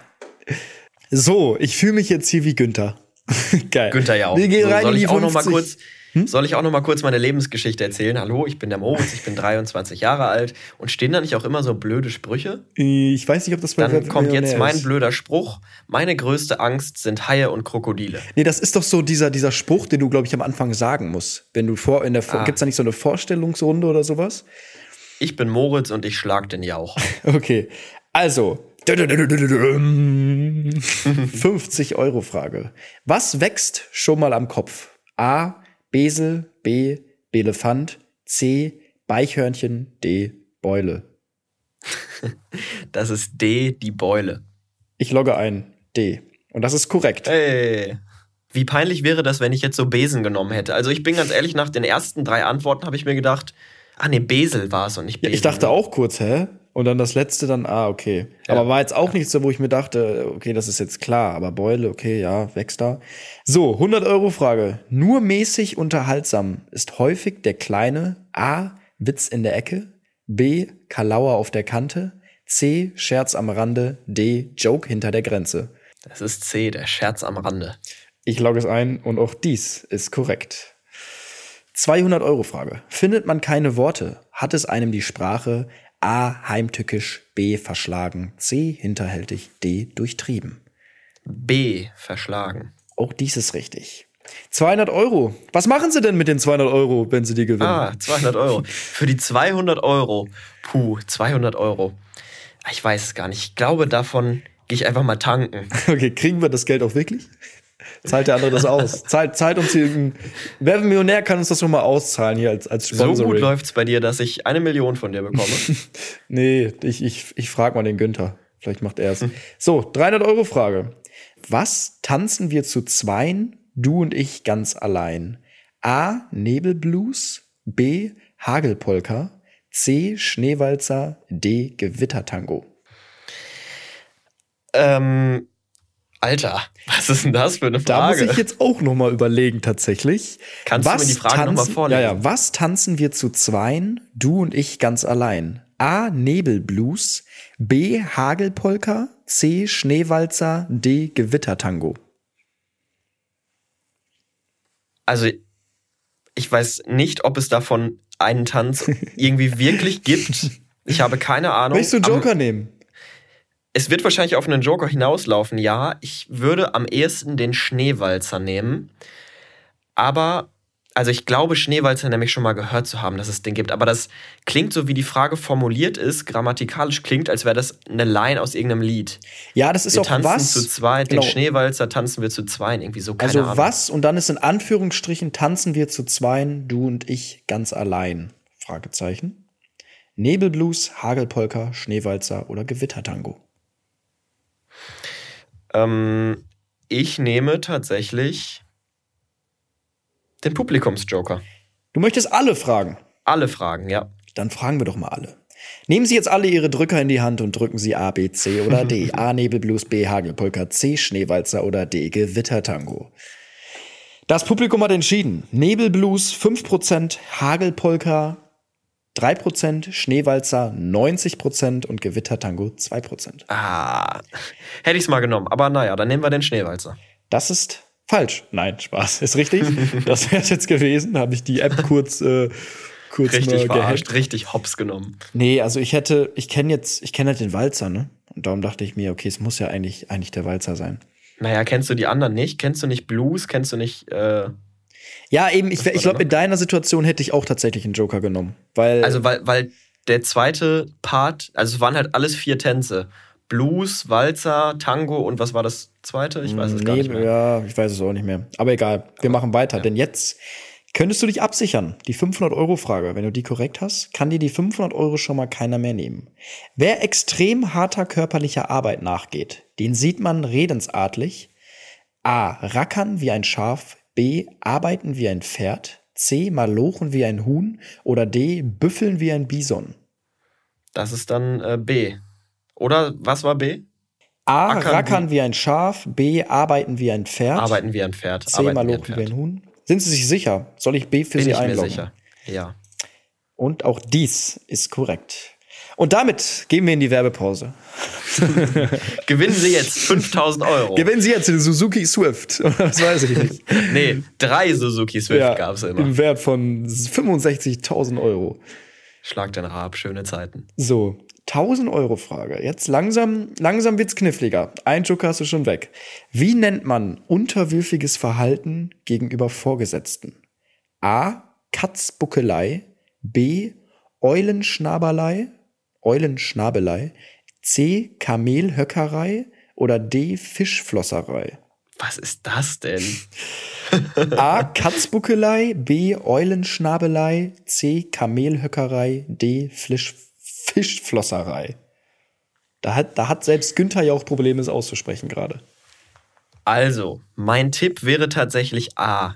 So, ich fühle mich jetzt hier wie Günther. [laughs] Geil. Günther ja auch. Wir gehen So, rein soll in die ich auch noch mal 50. kurz Soll ich auch noch mal kurz meine Lebensgeschichte erzählen? Hallo, ich bin der Moritz, ich bin 23 Jahre alt. Und stehen da nicht auch immer so blöde Sprüche? Ich weiß nicht, ob das bei Dann kommt jetzt mein blöder Spruch. Meine größte Angst sind Haie und Krokodile. Nee, das ist doch so dieser, dieser Spruch, den du, glaube ich, am Anfang sagen musst. Wenn du vor, in der, Ah. gibt's da nicht so eine Vorstellungsrunde oder sowas? Ich bin Moritz und ich schlag den Jauch. [laughs] Okay. Also. 50 [laughs] Euro Frage. Was wächst schon mal am Kopf? A. Besel, B. Belefant, C. Beichhörnchen, D. Beule. [laughs] Das ist D, die Beule. Ich logge ein. D. Und das ist korrekt. Hey. Wie peinlich wäre das, wenn ich jetzt so Besen genommen hätte? Also ich bin ganz ehrlich, nach den ersten drei Antworten habe ich mir gedacht, ah nee, Besel war es und nicht Ja, Besen. ich dachte auch kurz, hä? Und dann das letzte dann, ah, okay. Aber war jetzt auch nicht so, wo ich mir dachte, okay, das ist jetzt klar, aber Beule, okay, ja, wächst da. So, 100 Euro Frage. Nur mäßig unterhaltsam ist häufig der kleine A, Witz in der Ecke, B, Kalauer auf der Kante, C, Scherz am Rande, D, Joke hinter der Grenze. Das ist C, der Scherz am Rande. Ich logge es ein und auch dies ist korrekt. 200 Euro Frage. Findet man keine Worte, hat es einem die Sprache A. Heimtückisch, B. Verschlagen, C. Hinterhältig, D. Durchtrieben. B. Verschlagen. Auch dies ist richtig. 200 Euro. Was machen Sie denn mit den 200 Euro, wenn Sie die gewinnen? Ah, 200 Euro. Für die 200 Euro. Puh, 200 Euro. Ich weiß es gar nicht. Ich glaube, davon gehe ich einfach mal tanken. Okay, kriegen wir das Geld auch wirklich? Zahlt der andere das aus? [laughs] zahlt, zahlt uns hier. Wer Millionär kann uns das schon mal auszahlen hier als, als Sponsoring. So gut läuft's bei dir, dass ich eine Million von dir bekomme. [laughs] nee, ich, ich, ich frage mal den Günther. Vielleicht macht er es. Hm. So, 300 Euro Frage. Was tanzen wir zu zweien, du und ich ganz allein? A. Nebelblues. B. Hagelpolka. C. Schneewalzer. D. Gewittertango. Ähm, Alter, was ist denn das für eine Frage? Da muss ich jetzt auch noch mal überlegen tatsächlich. Kannst was du mir die Frage noch mal vorlesen? Ja, ja. Was tanzen wir zu zweien, du und ich ganz allein? A. Nebelblues, B. Hagelpolka, C. Schneewalzer, D. Gewittertango. Also, ich weiß nicht, ob es davon einen Tanz [laughs] irgendwie wirklich gibt. Ich habe keine Ahnung. Möchtest du einen Joker Am nehmen? Es wird wahrscheinlich auf einen Joker hinauslaufen, ja. Ich würde am ehesten den Schneewalzer nehmen. Aber, also ich glaube, Schneewalzer nämlich schon mal gehört zu haben, dass es den gibt. Aber das klingt so, wie die Frage formuliert ist, grammatikalisch klingt, als wäre das eine Line aus irgendeinem Lied. Ja, das ist wir auch tanzen was. zu zweit, genau. den Schneewalzer tanzen wir zu zweien, irgendwie so. Keine also Ahnung. was und dann ist in Anführungsstrichen tanzen wir zu zweien, du und ich ganz allein. Fragezeichen. Nebelblues, Hagelpolka, Schneewalzer oder Gewittertango. Ähm, ich nehme tatsächlich den Publikumsjoker. Du möchtest alle fragen? Alle fragen, ja. Dann fragen wir doch mal alle. Nehmen Sie jetzt alle Ihre Drücker in die Hand und drücken Sie A, B, C oder D. [laughs] A, Nebelblues, B, Hagelpolka, C, Schneewalzer oder D, Gewittertango. Das Publikum hat entschieden. Nebelblues 5%, Hagelpolka 3%, Schneewalzer 90% und Gewittertango 2%. Ah, hätte ich es mal genommen. Aber naja, dann nehmen wir den Schneewalzer. Das ist falsch. Nein, Spaß. Ist richtig. das wäre es jetzt gewesen. Habe ich die App kurz, äh, kurz richtig mal verarscht, richtig hops genommen. Nee, also ich hätte, ich kenne jetzt, ich kenne halt den Walzer, ne? Und darum dachte ich mir, okay, es muss ja eigentlich, eigentlich der Walzer sein. Naja, kennst du die anderen nicht? Kennst du nicht Blues? Kennst du nicht äh, ja, eben, ich, ich glaube, in deiner Situation hätte ich auch tatsächlich einen Joker genommen. Weil also, weil, weil der zweite Part, also es waren halt alles vier Tänze. Blues, Walzer, Tango und was war das zweite? Ich weiß es nee, gar nicht mehr. Ja, ich weiß es auch nicht mehr. Aber egal, wir machen weiter. Ja. Denn jetzt könntest du dich absichern. Die 500-Euro-Frage, wenn du die korrekt hast, kann dir die 500 Euro schon mal keiner mehr nehmen. Wer extrem harter körperlicher Arbeit nachgeht, den sieht man redensartlich A. Rackern wie ein Schaf B. Arbeiten wie ein Pferd. C. Malochen wie ein Huhn. Oder D. Büffeln wie ein Bison. Das ist dann äh, B. Oder was war B? A. Ackern rackern wie, wie ein Schaf. B. Arbeiten wie ein Pferd. Arbeiten wie ein Pferd. C. Malochen wie ein, wie ein Huhn. Sind Sie sich sicher? Soll ich B für Bin Sie ich einloggen? Mir sicher. Ja. Und auch dies ist korrekt. Und damit gehen wir in die Werbepause. [laughs] Gewinnen Sie jetzt 5000 Euro. Gewinnen Sie jetzt den Suzuki Swift. [laughs] Das weiß ich nicht. nee, drei Suzuki Swift ja, gab es immer. Im Wert von 65.000 Euro. Schlag den Rab, schöne Zeiten. So, 1000 Euro Frage. Jetzt langsam, langsam wird's kniffliger. Ein Joker hast du schon weg. Wie nennt man unterwürfiges Verhalten gegenüber Vorgesetzten? A. Katzbuckelei. B. Eulenschnaberlei. Eulenschnabelei, C. Kamelhöckerei oder D. Fischflosserei? Was ist das denn? [laughs] A. Katzbuckelei, B. Eulenschnabelei, C. Kamelhöckerei, D. Fisch, Fischflosserei. Da hat, da hat selbst Günther ja auch Probleme, es auszusprechen gerade. Also, mein Tipp wäre tatsächlich A.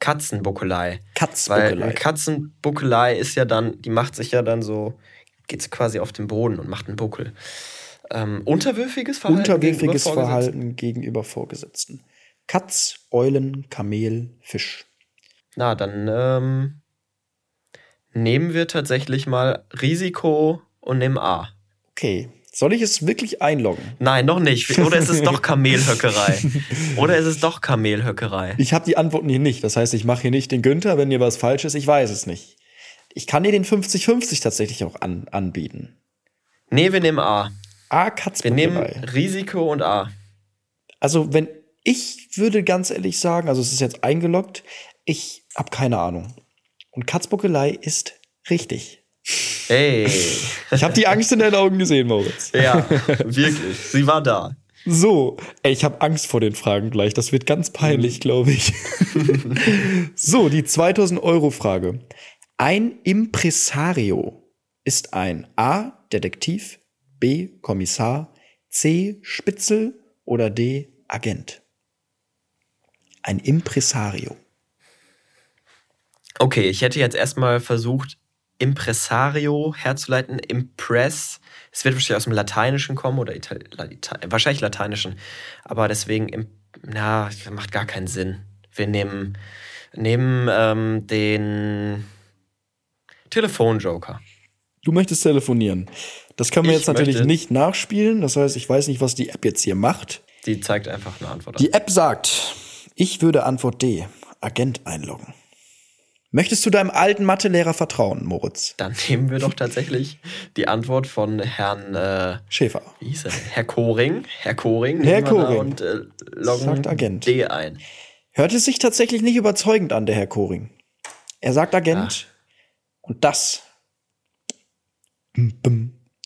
Katzenbuckelei. Katzenbuckelei. Weil Katzenbuckelei ist ja dann, die macht sich ja dann so geht es quasi auf den Boden und macht einen Buckel. Ähm, unterwürfiges Verhalten? Unterwürfiges gegenüber Verhalten gegenüber Vorgesetzten. Katz, Eulen, Kamel, Fisch. Na, dann ähm, nehmen wir tatsächlich mal Risiko und nehmen A. Okay. Soll ich es wirklich einloggen? Nein, noch nicht. [laughs] Oder ist es doch Kamelhöckerei? Oder ist es doch Kamelhöckerei? Ich habe die Antworten hier nicht. Das heißt, ich mache hier nicht den Günther, wenn hier was falsch ist. Ich weiß es nicht. Ich kann dir den 50-50 tatsächlich auch an, anbieten. Nee, wir nehmen A. A, Wir Katzbuckelei. nehmen Risiko und A. Also, wenn ich würde ganz ehrlich sagen, also es ist jetzt eingeloggt, ich habe keine Ahnung. Und Katzbuckelei ist richtig. Ey. [laughs] Ich habe die Angst in deinen Augen gesehen, Moritz. ja, wirklich. Sie war da. So, ey, ich habe Angst vor den Fragen gleich. Das wird ganz peinlich, glaube ich. [laughs] so, die 2000 Euro Frage. Ein Impresario ist ein A. Detektiv, B. Kommissar, C. Spitzel oder D. Agent. Ein Impresario. Okay, ich hätte jetzt erstmal versucht, Impresario herzuleiten. Impress. Es wird wahrscheinlich aus dem Lateinischen kommen oder Ital Lata wahrscheinlich Lateinischen. Aber deswegen, na, macht gar keinen Sinn. Wir nehmen, nehmen ähm, den Telefonjoker. Du möchtest telefonieren. Das kann man Ich jetzt natürlich möchte- nicht nachspielen. Das heißt, ich weiß nicht, was die App jetzt hier macht. Die zeigt einfach eine Antwort. Die App sagt, ich würde Antwort D, Agent einloggen. Möchtest du deinem alten Mathelehrer vertrauen, Moritz? Dann nehmen wir doch tatsächlich die Antwort von Herrn, äh, Schäfer. wie hieß er? Herr Koring. Herr Koring. Herr wir Koring. Und äh, loggen Sagt Agent. D ein. Hört es sich tatsächlich nicht überzeugend an, der Herr Koring. Er sagt Agent. Und das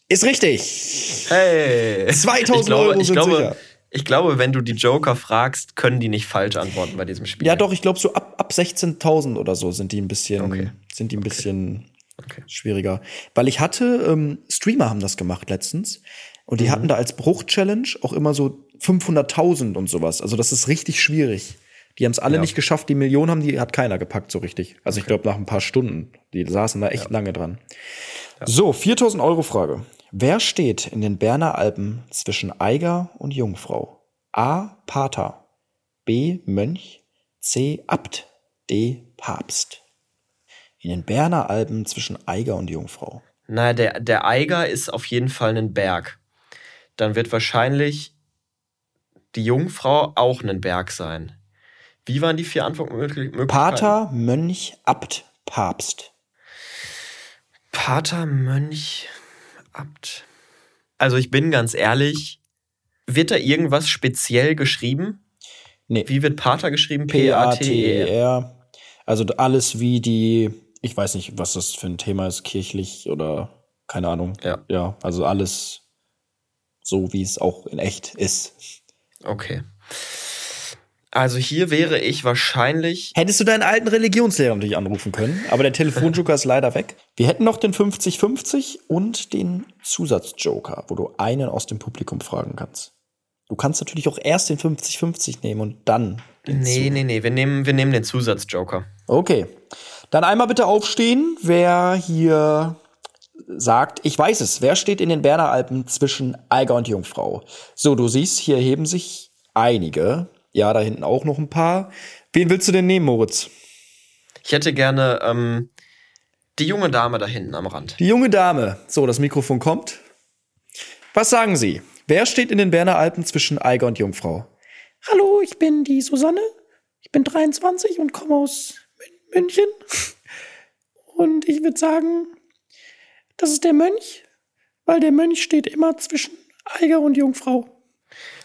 ist richtig. Hey! 2000 ich glaube, Euro ich sind glaube, sicher. Ich glaube, wenn du die Joker fragst, können die nicht falsch antworten bei diesem Spiel. Ja, doch, ich glaube, so ab, ab 16.000 oder so sind die ein bisschen, Okay. sind die ein bisschen Okay. schwieriger. Weil ich hatte, ähm, Streamer haben das gemacht letztens. Und Mhm. die hatten da als Bruch-Challenge auch immer so 500.000 und sowas. Also das ist richtig schwierig. Die haben es alle Ja. nicht geschafft. Die Million haben die, hat keiner gepackt so richtig. Also ich glaube nach ein paar Stunden. Die saßen da echt lange dran. So, 4000 Euro Frage. Wer steht in den Berner Alpen zwischen Eiger und Jungfrau? A. Pater. B. Mönch. C. Abt. D. Papst. In den Berner Alpen zwischen Eiger und Jungfrau. Na, der, der Eiger ist auf jeden Fall ein Berg. Dann wird wahrscheinlich die Jungfrau auch ein Berg sein. Wie waren die vier Antwortmöglichkeiten? Pater, Mönch, Abt, Papst. Pater, Mönch, Abt. Also ich bin ganz ehrlich, wird da irgendwas speziell geschrieben? Nee. Wie wird Pater geschrieben? P-A-T-E-R. P-A-T-E-R. Also alles wie die, ich weiß nicht, was das für ein Thema ist, kirchlich oder keine Ahnung. Ja. Ja, also alles so, wie es auch in echt ist. Okay. Also hier wäre ich wahrscheinlich. Hättest du deinen alten Religionslehrer natürlich anrufen können, aber der Telefonjoker ist leider weg. Wir hätten noch den 50-50 und den Zusatzjoker, wo du einen aus dem Publikum fragen kannst. Du kannst natürlich auch erst den 50-50 nehmen und dann den Nee, nee, nee, wir nehmen, wir nehmen den Zusatzjoker. Okay. Dann einmal bitte aufstehen, wer hier sagt, ich weiß es, wer steht in den Berner Alpen zwischen Eiger und Jungfrau? So, du siehst, hier heben sich einige. Ja, da hinten auch noch ein paar. Wen willst du denn nehmen, Moritz? Ich hätte gerne ähm, die junge Dame da hinten am Rand. Die junge Dame. So, das Mikrofon kommt. Was sagen Sie? Wer steht in den Berner Alpen zwischen Eiger und Jungfrau? Hallo, ich bin die Susanne. Ich bin 23 und komme aus Mün- München. Und ich würde sagen, das ist der Mönch, weil der Mönch steht immer zwischen Eiger und Jungfrau.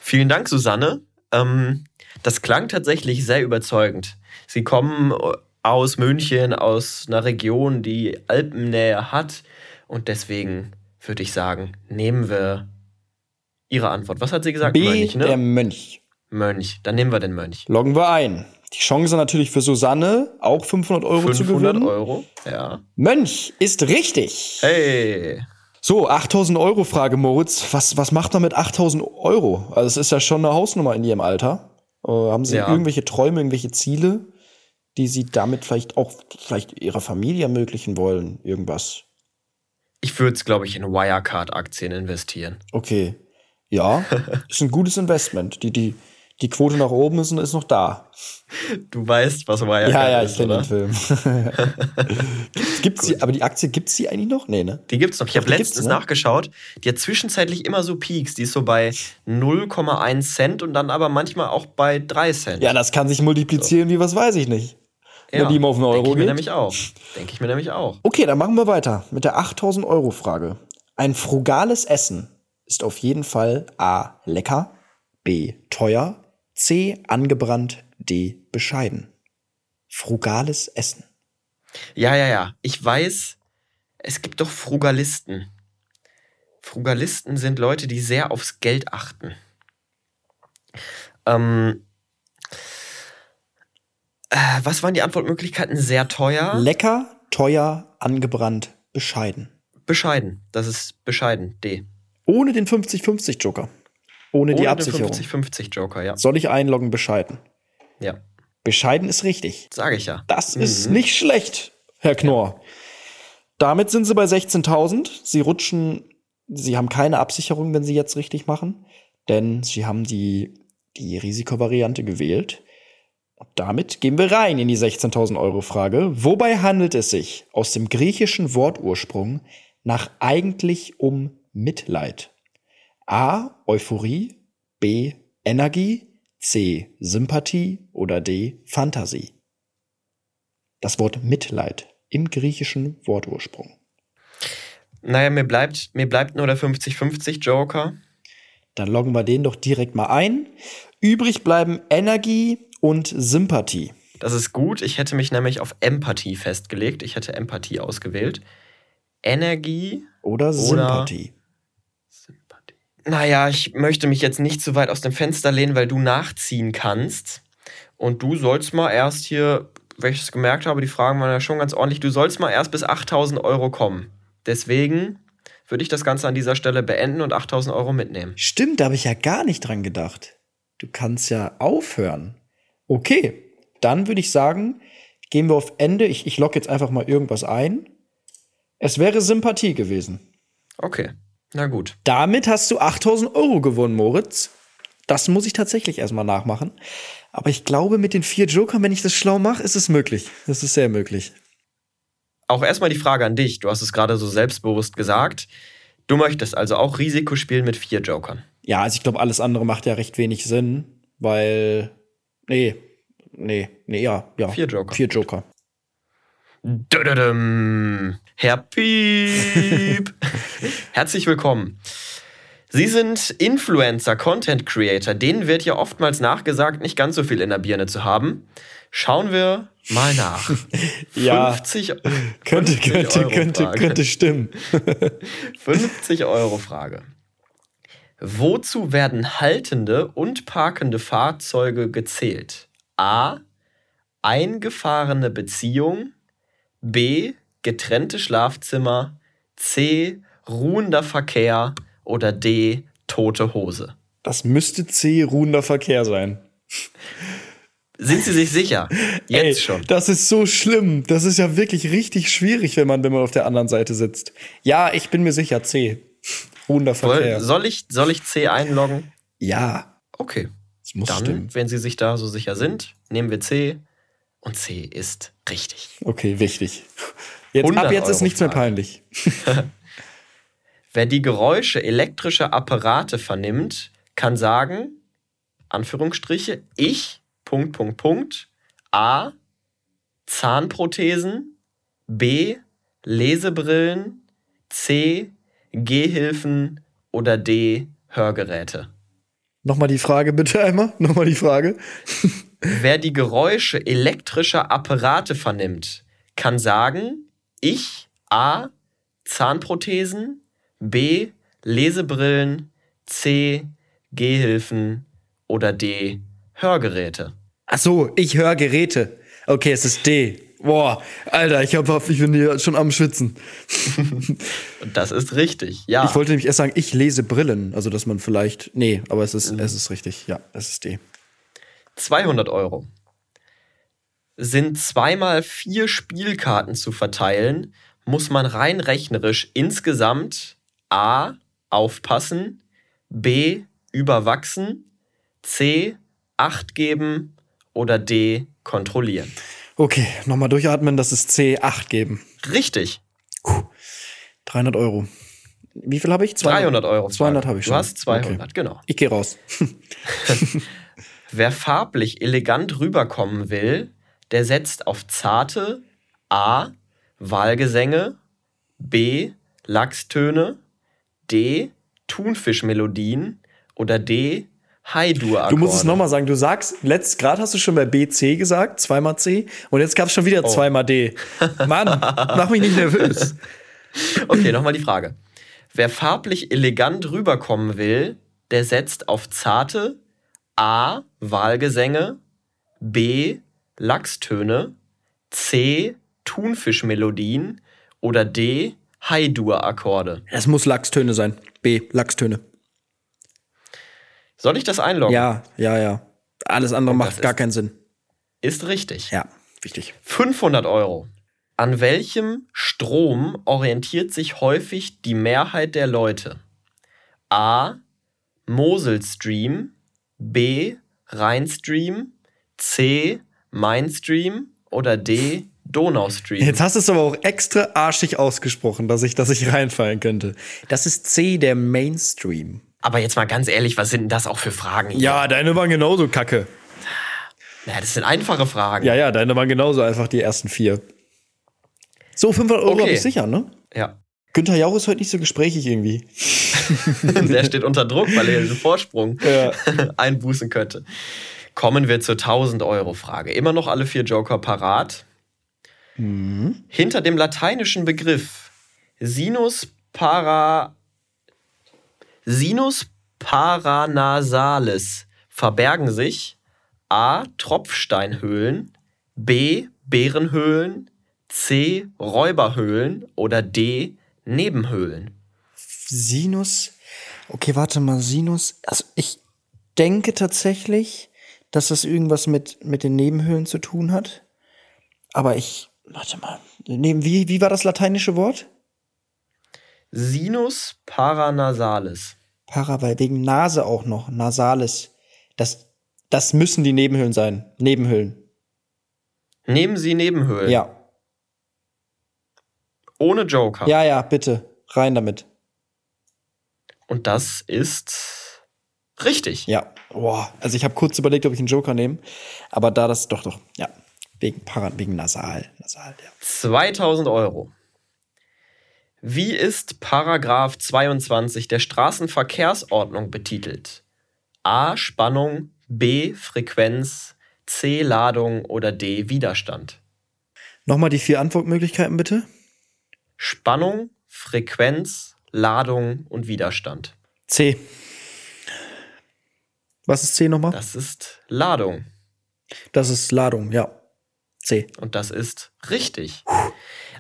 Vielen Dank, Susanne. Ähm, das klang tatsächlich sehr überzeugend. Sie kommen äh, aus München, aus einer Region, die Alpennähe hat. Und deswegen würde ich sagen, nehmen wir Ihre Antwort. Was hat sie gesagt? B, Mönch, ne? der Mönch. Mönch. Dann nehmen wir den Mönch. Loggen wir ein. Die Chance natürlich für Susanne, auch 500 Euro zu 500 gewinnen. Euro. Ja. Mönch ist richtig. Hey. So, 8000 Euro Frage, Moritz. Was, was macht man mit 8000 Euro? Also, es ist ja schon eine Hausnummer in Ihrem Alter. Äh, haben Sie Ja. irgendwelche Träume, irgendwelche Ziele, die Sie damit vielleicht auch vielleicht Ihrer Familie ermöglichen wollen? Irgendwas? Ich würde es, glaube ich, in Wirecard-Aktien investieren. Okay. Ja, [laughs] ist ein gutes Investment. Die, die, die Quote nach oben ist, ist noch da. Du weißt, was Wirecard Ja, ja, ich ist, kenne den Film. [laughs] gibt's die, aber die Aktie gibt's die eigentlich noch? Nee, ne? Die gibt's noch. Ich habe letztens ne? nachgeschaut. Die hat zwischenzeitlich immer so Peaks. Die ist so bei 0,1 Cent und dann aber manchmal auch bei 3 Cent. Ja, das kann sich multiplizieren, wie was weiß ich nicht. wenn die immer auf einen Euro Denke ich mir geht. nämlich auch. Denke ich mir nämlich auch. Okay, dann machen wir weiter mit der 8000 Euro Frage. Ein frugales Essen ist auf jeden Fall A. lecker, B. teuer, C. angebrannt, D. bescheiden. Frugales Essen. Ja, ja, ja. Ich weiß, es gibt doch Frugalisten. Frugalisten sind Leute, die sehr aufs Geld achten. Ähm, äh, was waren die Antwortmöglichkeiten? Sehr teuer? Lecker, teuer, angebrannt, bescheiden. Bescheiden. Das ist bescheiden. D. Ohne den 50-50 Ohne, die Absicherung. den 50-50 Joker, ja. Soll ich einloggen, bescheiden? Ja. Bescheiden ist richtig. Sage ich ja. Das ist Mhm. nicht schlecht, Herr Knorr. Damit sind Sie bei 16.000. Sie rutschen, Sie haben keine Absicherung, wenn Sie jetzt richtig machen, denn Sie haben die, die Risikovariante gewählt. Und damit gehen wir rein in die 16.000 Euro Frage. Wobei handelt es sich aus dem griechischen Wortursprung nach eigentlich um Mitleid? A. Euphorie, B. Energie, C. Sympathie oder D. Fantasie? Das Wort Mitleid im griechischen Wortursprung. Naja, mir bleibt, mir bleibt nur der 50-50 Joker. Dann loggen wir den doch direkt mal ein. Übrig bleiben Energie und Sympathie. Das ist gut. Ich hätte mich nämlich auf Empathie festgelegt. Ich hätte Empathie ausgewählt. Energie, Oder Sympathie. Sympathie. Naja, ich möchte mich jetzt nicht zu weit aus dem Fenster lehnen, weil du nachziehen kannst. Und du sollst mal erst hier, wenn ich es gemerkt habe, die Fragen waren ja schon ganz ordentlich, du sollst mal erst bis 8000 Euro kommen. Deswegen würde ich das Ganze an dieser Stelle beenden und 8000 Euro mitnehmen. Stimmt, da habe ich ja gar nicht dran gedacht. Du kannst ja aufhören. Okay, dann würde ich sagen, gehen wir auf Ende. Ich, ich logge jetzt einfach mal irgendwas ein. Es wäre Sympathie gewesen. Okay, na gut. Damit hast du 8000 Euro gewonnen, Moritz. Das muss ich tatsächlich erstmal nachmachen. Aber ich glaube, mit den vier Jokern, wenn ich das schlau mache, ist es möglich. Das ist sehr möglich. Auch erstmal die Frage an dich. Du hast es gerade so selbstbewusst gesagt. Du möchtest also auch Risiko spielen mit vier Jokern. Ja, also ich glaube, alles andere macht ja recht wenig Sinn, weil. Nee, nee, nee, ja, ja. Vier Joker. Vier Joker. Dödödüm. Herr Piep. [laughs] Herzlich willkommen. Sie sind Influencer, Content Creator. Denen wird ja oftmals nachgesagt, nicht ganz so viel in der Birne zu haben. Schauen wir mal nach. [laughs] Ja, 50, Könnte, 50 könnte, Euro könnte, Frage. könnte stimmen. [laughs] 50 Euro Frage. Wozu werden haltende und parkende Fahrzeuge gezählt? A. Eingefahrene Beziehung. B. Getrennte Schlafzimmer. C. Ruhender Verkehr. Oder D. Tote Hose. Das müsste C ruhender Verkehr sein. Sind Sie sich sicher? [laughs] Jetzt Ey, schon. Das ist so schlimm. Das ist ja wirklich richtig schwierig, wenn man, wenn man auf der anderen Seite sitzt. Ja, ich bin mir sicher, C. Ruhender Verkehr. Soll ich, soll ich C einloggen? ja, Okay. das muss Dann, stimmen. wenn Sie sich da so sicher sind, nehmen wir C. Und C ist richtig. Okay, wichtig. Jetzt, 100 ab jetzt ist Euro nichts mehr peinlich. [laughs] Wer die Geräusche elektrischer Apparate vernimmt, kann sagen, Anführungsstriche, ich, Punkt, Punkt, Punkt, A, Zahnprothesen, B, Lesebrillen, C, Gehhilfen oder D, Hörgeräte. Nochmal die Frage bitte einmal. [laughs] Nochmal die Frage. [laughs] Wer die Geräusche elektrischer Apparate vernimmt, kann sagen, ich, A, Zahnprothesen, B, Lesebrillen, C, Gehhilfen oder D, Hörgeräte. Ach so, ich höre Geräte. Okay, es ist D. Boah, Alter, ich, hab, ich bin hier schon am Schwitzen. [laughs] Das ist richtig, ja. Ich wollte nämlich erst sagen, ich lese Brillen. Also, dass man vielleicht. Nee, aber es ist, es ist richtig. Ja, es ist D. 200 Euro. Sind zweimal vier Spielkarten zu verteilen, muss man rein rechnerisch insgesamt A. aufpassen, B. überwachsen, C. acht geben oder D. kontrollieren. Okay, nochmal durchatmen, das ist C. 8 geben. Richtig. 300 Euro. Wie viel habe ich? 300 Euro. 200 habe ich schon. Du hast 200, Okay. genau. Ich gehe raus. [laughs] [laughs] Wer farblich elegant rüberkommen will, der setzt auf zarte A. Wahlgesänge, B. Lachstöne, D. Thunfischmelodien oder D. High-Dur-Akkorde? Du musst es nochmal sagen. Du sagst, letzt gerade hast du schon bei B, C gesagt, zweimal C. Und jetzt gab es schon wieder Oh. zweimal D. Mann, [laughs] mach mich nicht nervös. Okay, nochmal die Frage. Wer farblich elegant rüberkommen will, der setzt auf zarte A. Wahlgesänge, B. Lachstöne, C. Thunfischmelodien oder D. High-Dur-Akkorde. Es muss Lachstöne sein. B, Lachstöne. Soll ich das einloggen? Ja, ja, ja. Alles andere Und macht gar ist- keinen Sinn. Ist richtig. Ja, wichtig. 500 Euro. An welchem Strom orientiert sich häufig die Mehrheit der Leute? A. Moselstream, B. Rheinstream, C. Mainstream oder D. Donaustream? Jetzt hast du es aber auch extra arschig ausgesprochen, dass ich, dass ich reinfallen könnte. Das ist C, der Mainstream. Aber jetzt mal ganz ehrlich, was sind denn das auch für Fragen? hier? Ja, deine waren genauso kacke. Ja, das sind einfache Fragen. Ja, ja, deine waren genauso einfach die ersten vier. So, 500 Euro Okay. habe ich sicher, ne? ja. Günther Jauch ist heute nicht so gesprächig irgendwie. [laughs] Der steht unter Druck, weil er diesen Vorsprung Ja. [laughs] einbußen könnte. Kommen wir zur 1000-Euro-Frage. Immer noch alle vier Joker parat. Hinter dem lateinischen Begriff Sinus para Sinus paranasalis verbergen sich A. Tropfsteinhöhlen, B. Bärenhöhlen, C. Räuberhöhlen oder D. Nebenhöhlen. Sinus. Okay, warte mal, Sinus. Also ich denke tatsächlich, dass das irgendwas mit, mit den Nebenhöhlen zu tun hat. Aber ich, warte mal, neben, wie, wie war das lateinische Wort? Sinus paranasalis. Para, weil wegen Nase auch noch, Nasalis. Das, das müssen die Nebenhöhlen sein. Nebenhöhlen. Nehmen Sie Nebenhöhlen. Ja. Ohne Joker. Ja, ja, bitte. Rein damit. Und das ist richtig. Ja. Boah. Also ich habe kurz überlegt, ob ich einen Joker nehme. Aber da das, doch, doch. Ja. Wegen Para, wegen Nasal. Nasal, ja. 2000 Euro. Wie ist Paragraph 22 der Straßenverkehrsordnung betitelt? A. Spannung, B. Frequenz, C. Ladung oder D. Widerstand? Nochmal die vier Antwortmöglichkeiten, bitte. Spannung, Frequenz, Ladung und Widerstand. C. Was ist C nochmal? Das ist Ladung. Das ist Ladung, ja. C. Und das ist richtig.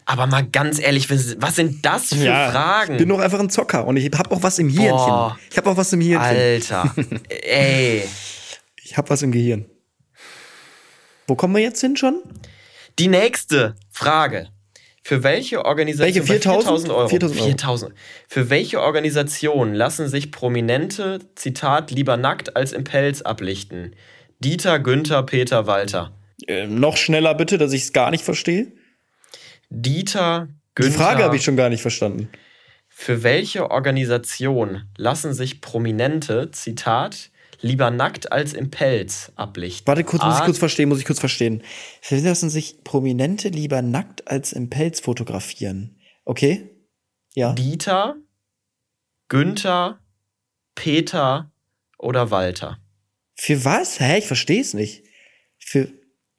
Aber mal ganz ehrlich, was was sind das für ja, Fragen? Ich bin doch einfach ein Zocker und ich habe auch was im Hirnchen. Boah. Ich habe auch was im Hirnchen. Alter. [laughs] Ey. Ich habe was im Gehirn. Wo kommen wir jetzt hin schon? Die nächste Frage. Für welche Organisation Welche? 4000? 4000 Euro. 4000 Euro. 4000. Für welche Organisation lassen sich Prominente, Zitat, lieber nackt als im Pelz ablichten? Dieter, Günther, Peter, Walter. Äh, noch schneller bitte, dass ich es gar nicht verstehe. Dieter, Die Günther. Frage habe ich schon gar nicht verstanden. Für welche Organisation lassen sich Prominente, Zitat, lieber nackt als im Pelz ablichten? Warte kurz, muss ich A- kurz verstehen, muss ich kurz verstehen. Für wen lassen sich Prominente lieber nackt als im Pelz fotografieren? Okay? Ja. Dieter, Günther, Peter oder Walter? Für was? Hä, ich verstehe es nicht. Für,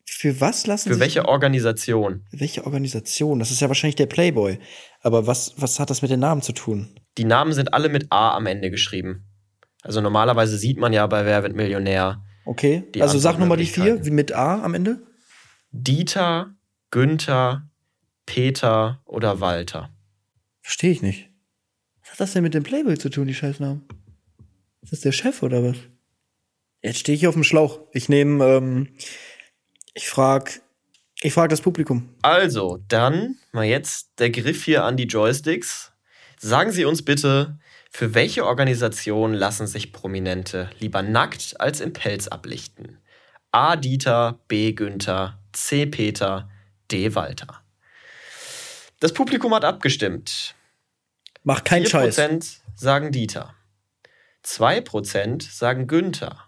für was lassen Für sich welche Organisation? welche Organisation? Das ist ja wahrscheinlich der Playboy. Aber was, was hat das mit den Namen zu tun? Die Namen sind alle mit A am Ende geschrieben. Also normalerweise sieht man ja bei Wer wird Millionär Okay. Also sag nochmal die vier, wie mit A am Ende. Dieter, Günther, Peter oder Walter. Verstehe ich nicht. Was hat das denn mit dem Playboy zu tun, die Scheißnamen? Ist das der Chef oder was? Jetzt stehe ich hier auf dem Schlauch. Ich nehme, ähm, ich frag, ich frag das Publikum. Also, dann mal jetzt der Griff hier an die Joysticks. Sagen Sie uns bitte, für welche Organisation lassen sich Prominente lieber nackt als im Pelz ablichten? A. Dieter, B. Günther, C. Peter, D. Walter. Das Publikum hat abgestimmt. Mach keinen Scheiß. 4% sagen Dieter. 2% sagen Günther.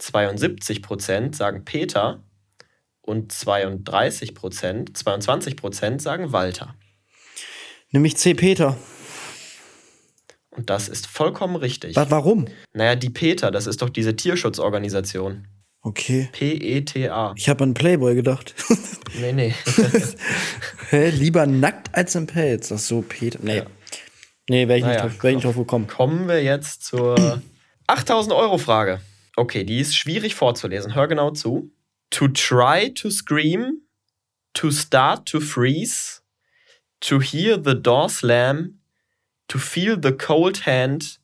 72% sagen Peter. Und 32%, 22% sagen Walter. Nimm ich C. Peter. Und das ist vollkommen richtig. Wa- Warum? Naja, die PETA, das ist doch diese Tierschutzorganisation. Okay. P-E-T-A. Ich habe an Playboy gedacht. [laughs] Nee, nee. [laughs] Hä? Lieber nackt als im Pelz. Ach so, Peter. Nee. Ja. Nee, wäre ich, Naja, nicht drauf- wär ich nicht drauf gekommen. Kommen wir jetzt zur [clears throat] 8000 Euro Frage. Okay, die ist schwierig vorzulesen. Hör genau zu. To try to scream, to start to freeze, to hear the door slam, to feel the cold hand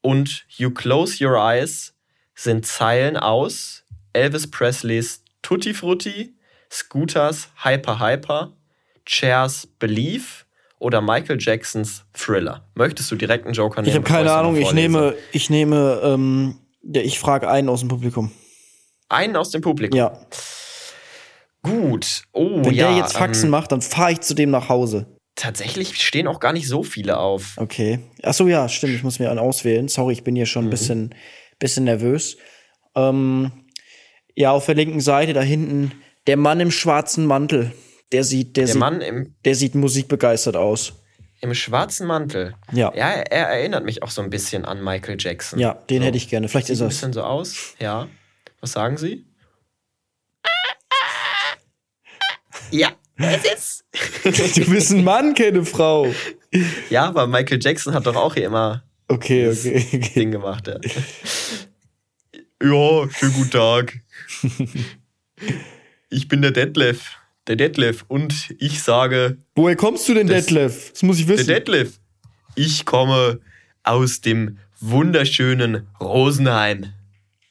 und you close your eyes sind Zeilen aus Elvis Presleys Tutti Frutti, Scooters Hyper Hyper, Chairs Belief oder Michael Jacksons Thriller. Möchtest du direkt einen Joker nehmen? Ich habe keine Ahnung. Ich nehme, ich nehme, ähm, ich frage einen aus dem Publikum. einen aus dem Publikum. Ja. Gut. Oh Wenn ja. der jetzt Faxen ähm, macht, dann fahre ich zu dem nach Hause. Tatsächlich stehen auch gar nicht so viele auf. Okay. Ach so, ja, stimmt. Ich muss mir einen auswählen. Sorry, ich bin hier Mhm. schon ein bisschen, bisschen nervös. Ähm, ja, auf der linken Seite da hinten der Mann im schwarzen Mantel. Der sieht, der, Der sieht, Mann im, der sieht musikbegeistert aus. im schwarzen Mantel. Ja. Ja, er erinnert mich auch so ein bisschen an Michael Jackson. Ja, den so. hätte ich gerne. Vielleicht Sieht ist ein das. bisschen so aus. Ja. Was sagen Sie? [laughs] Ja, es ist. Du bist ein Mann, keine Frau. Ja, aber Michael Jackson hat doch auch hier immer Okay, okay, okay. Ding gemacht. Ja, ja schönen guten Tag. Ich bin der Detlef. Der Detlef. Und ich sage, Woher kommst du denn, Das- Detlef? Das muss ich der wissen. Detlef. Ich komme aus dem wunderschönen Rosenheim.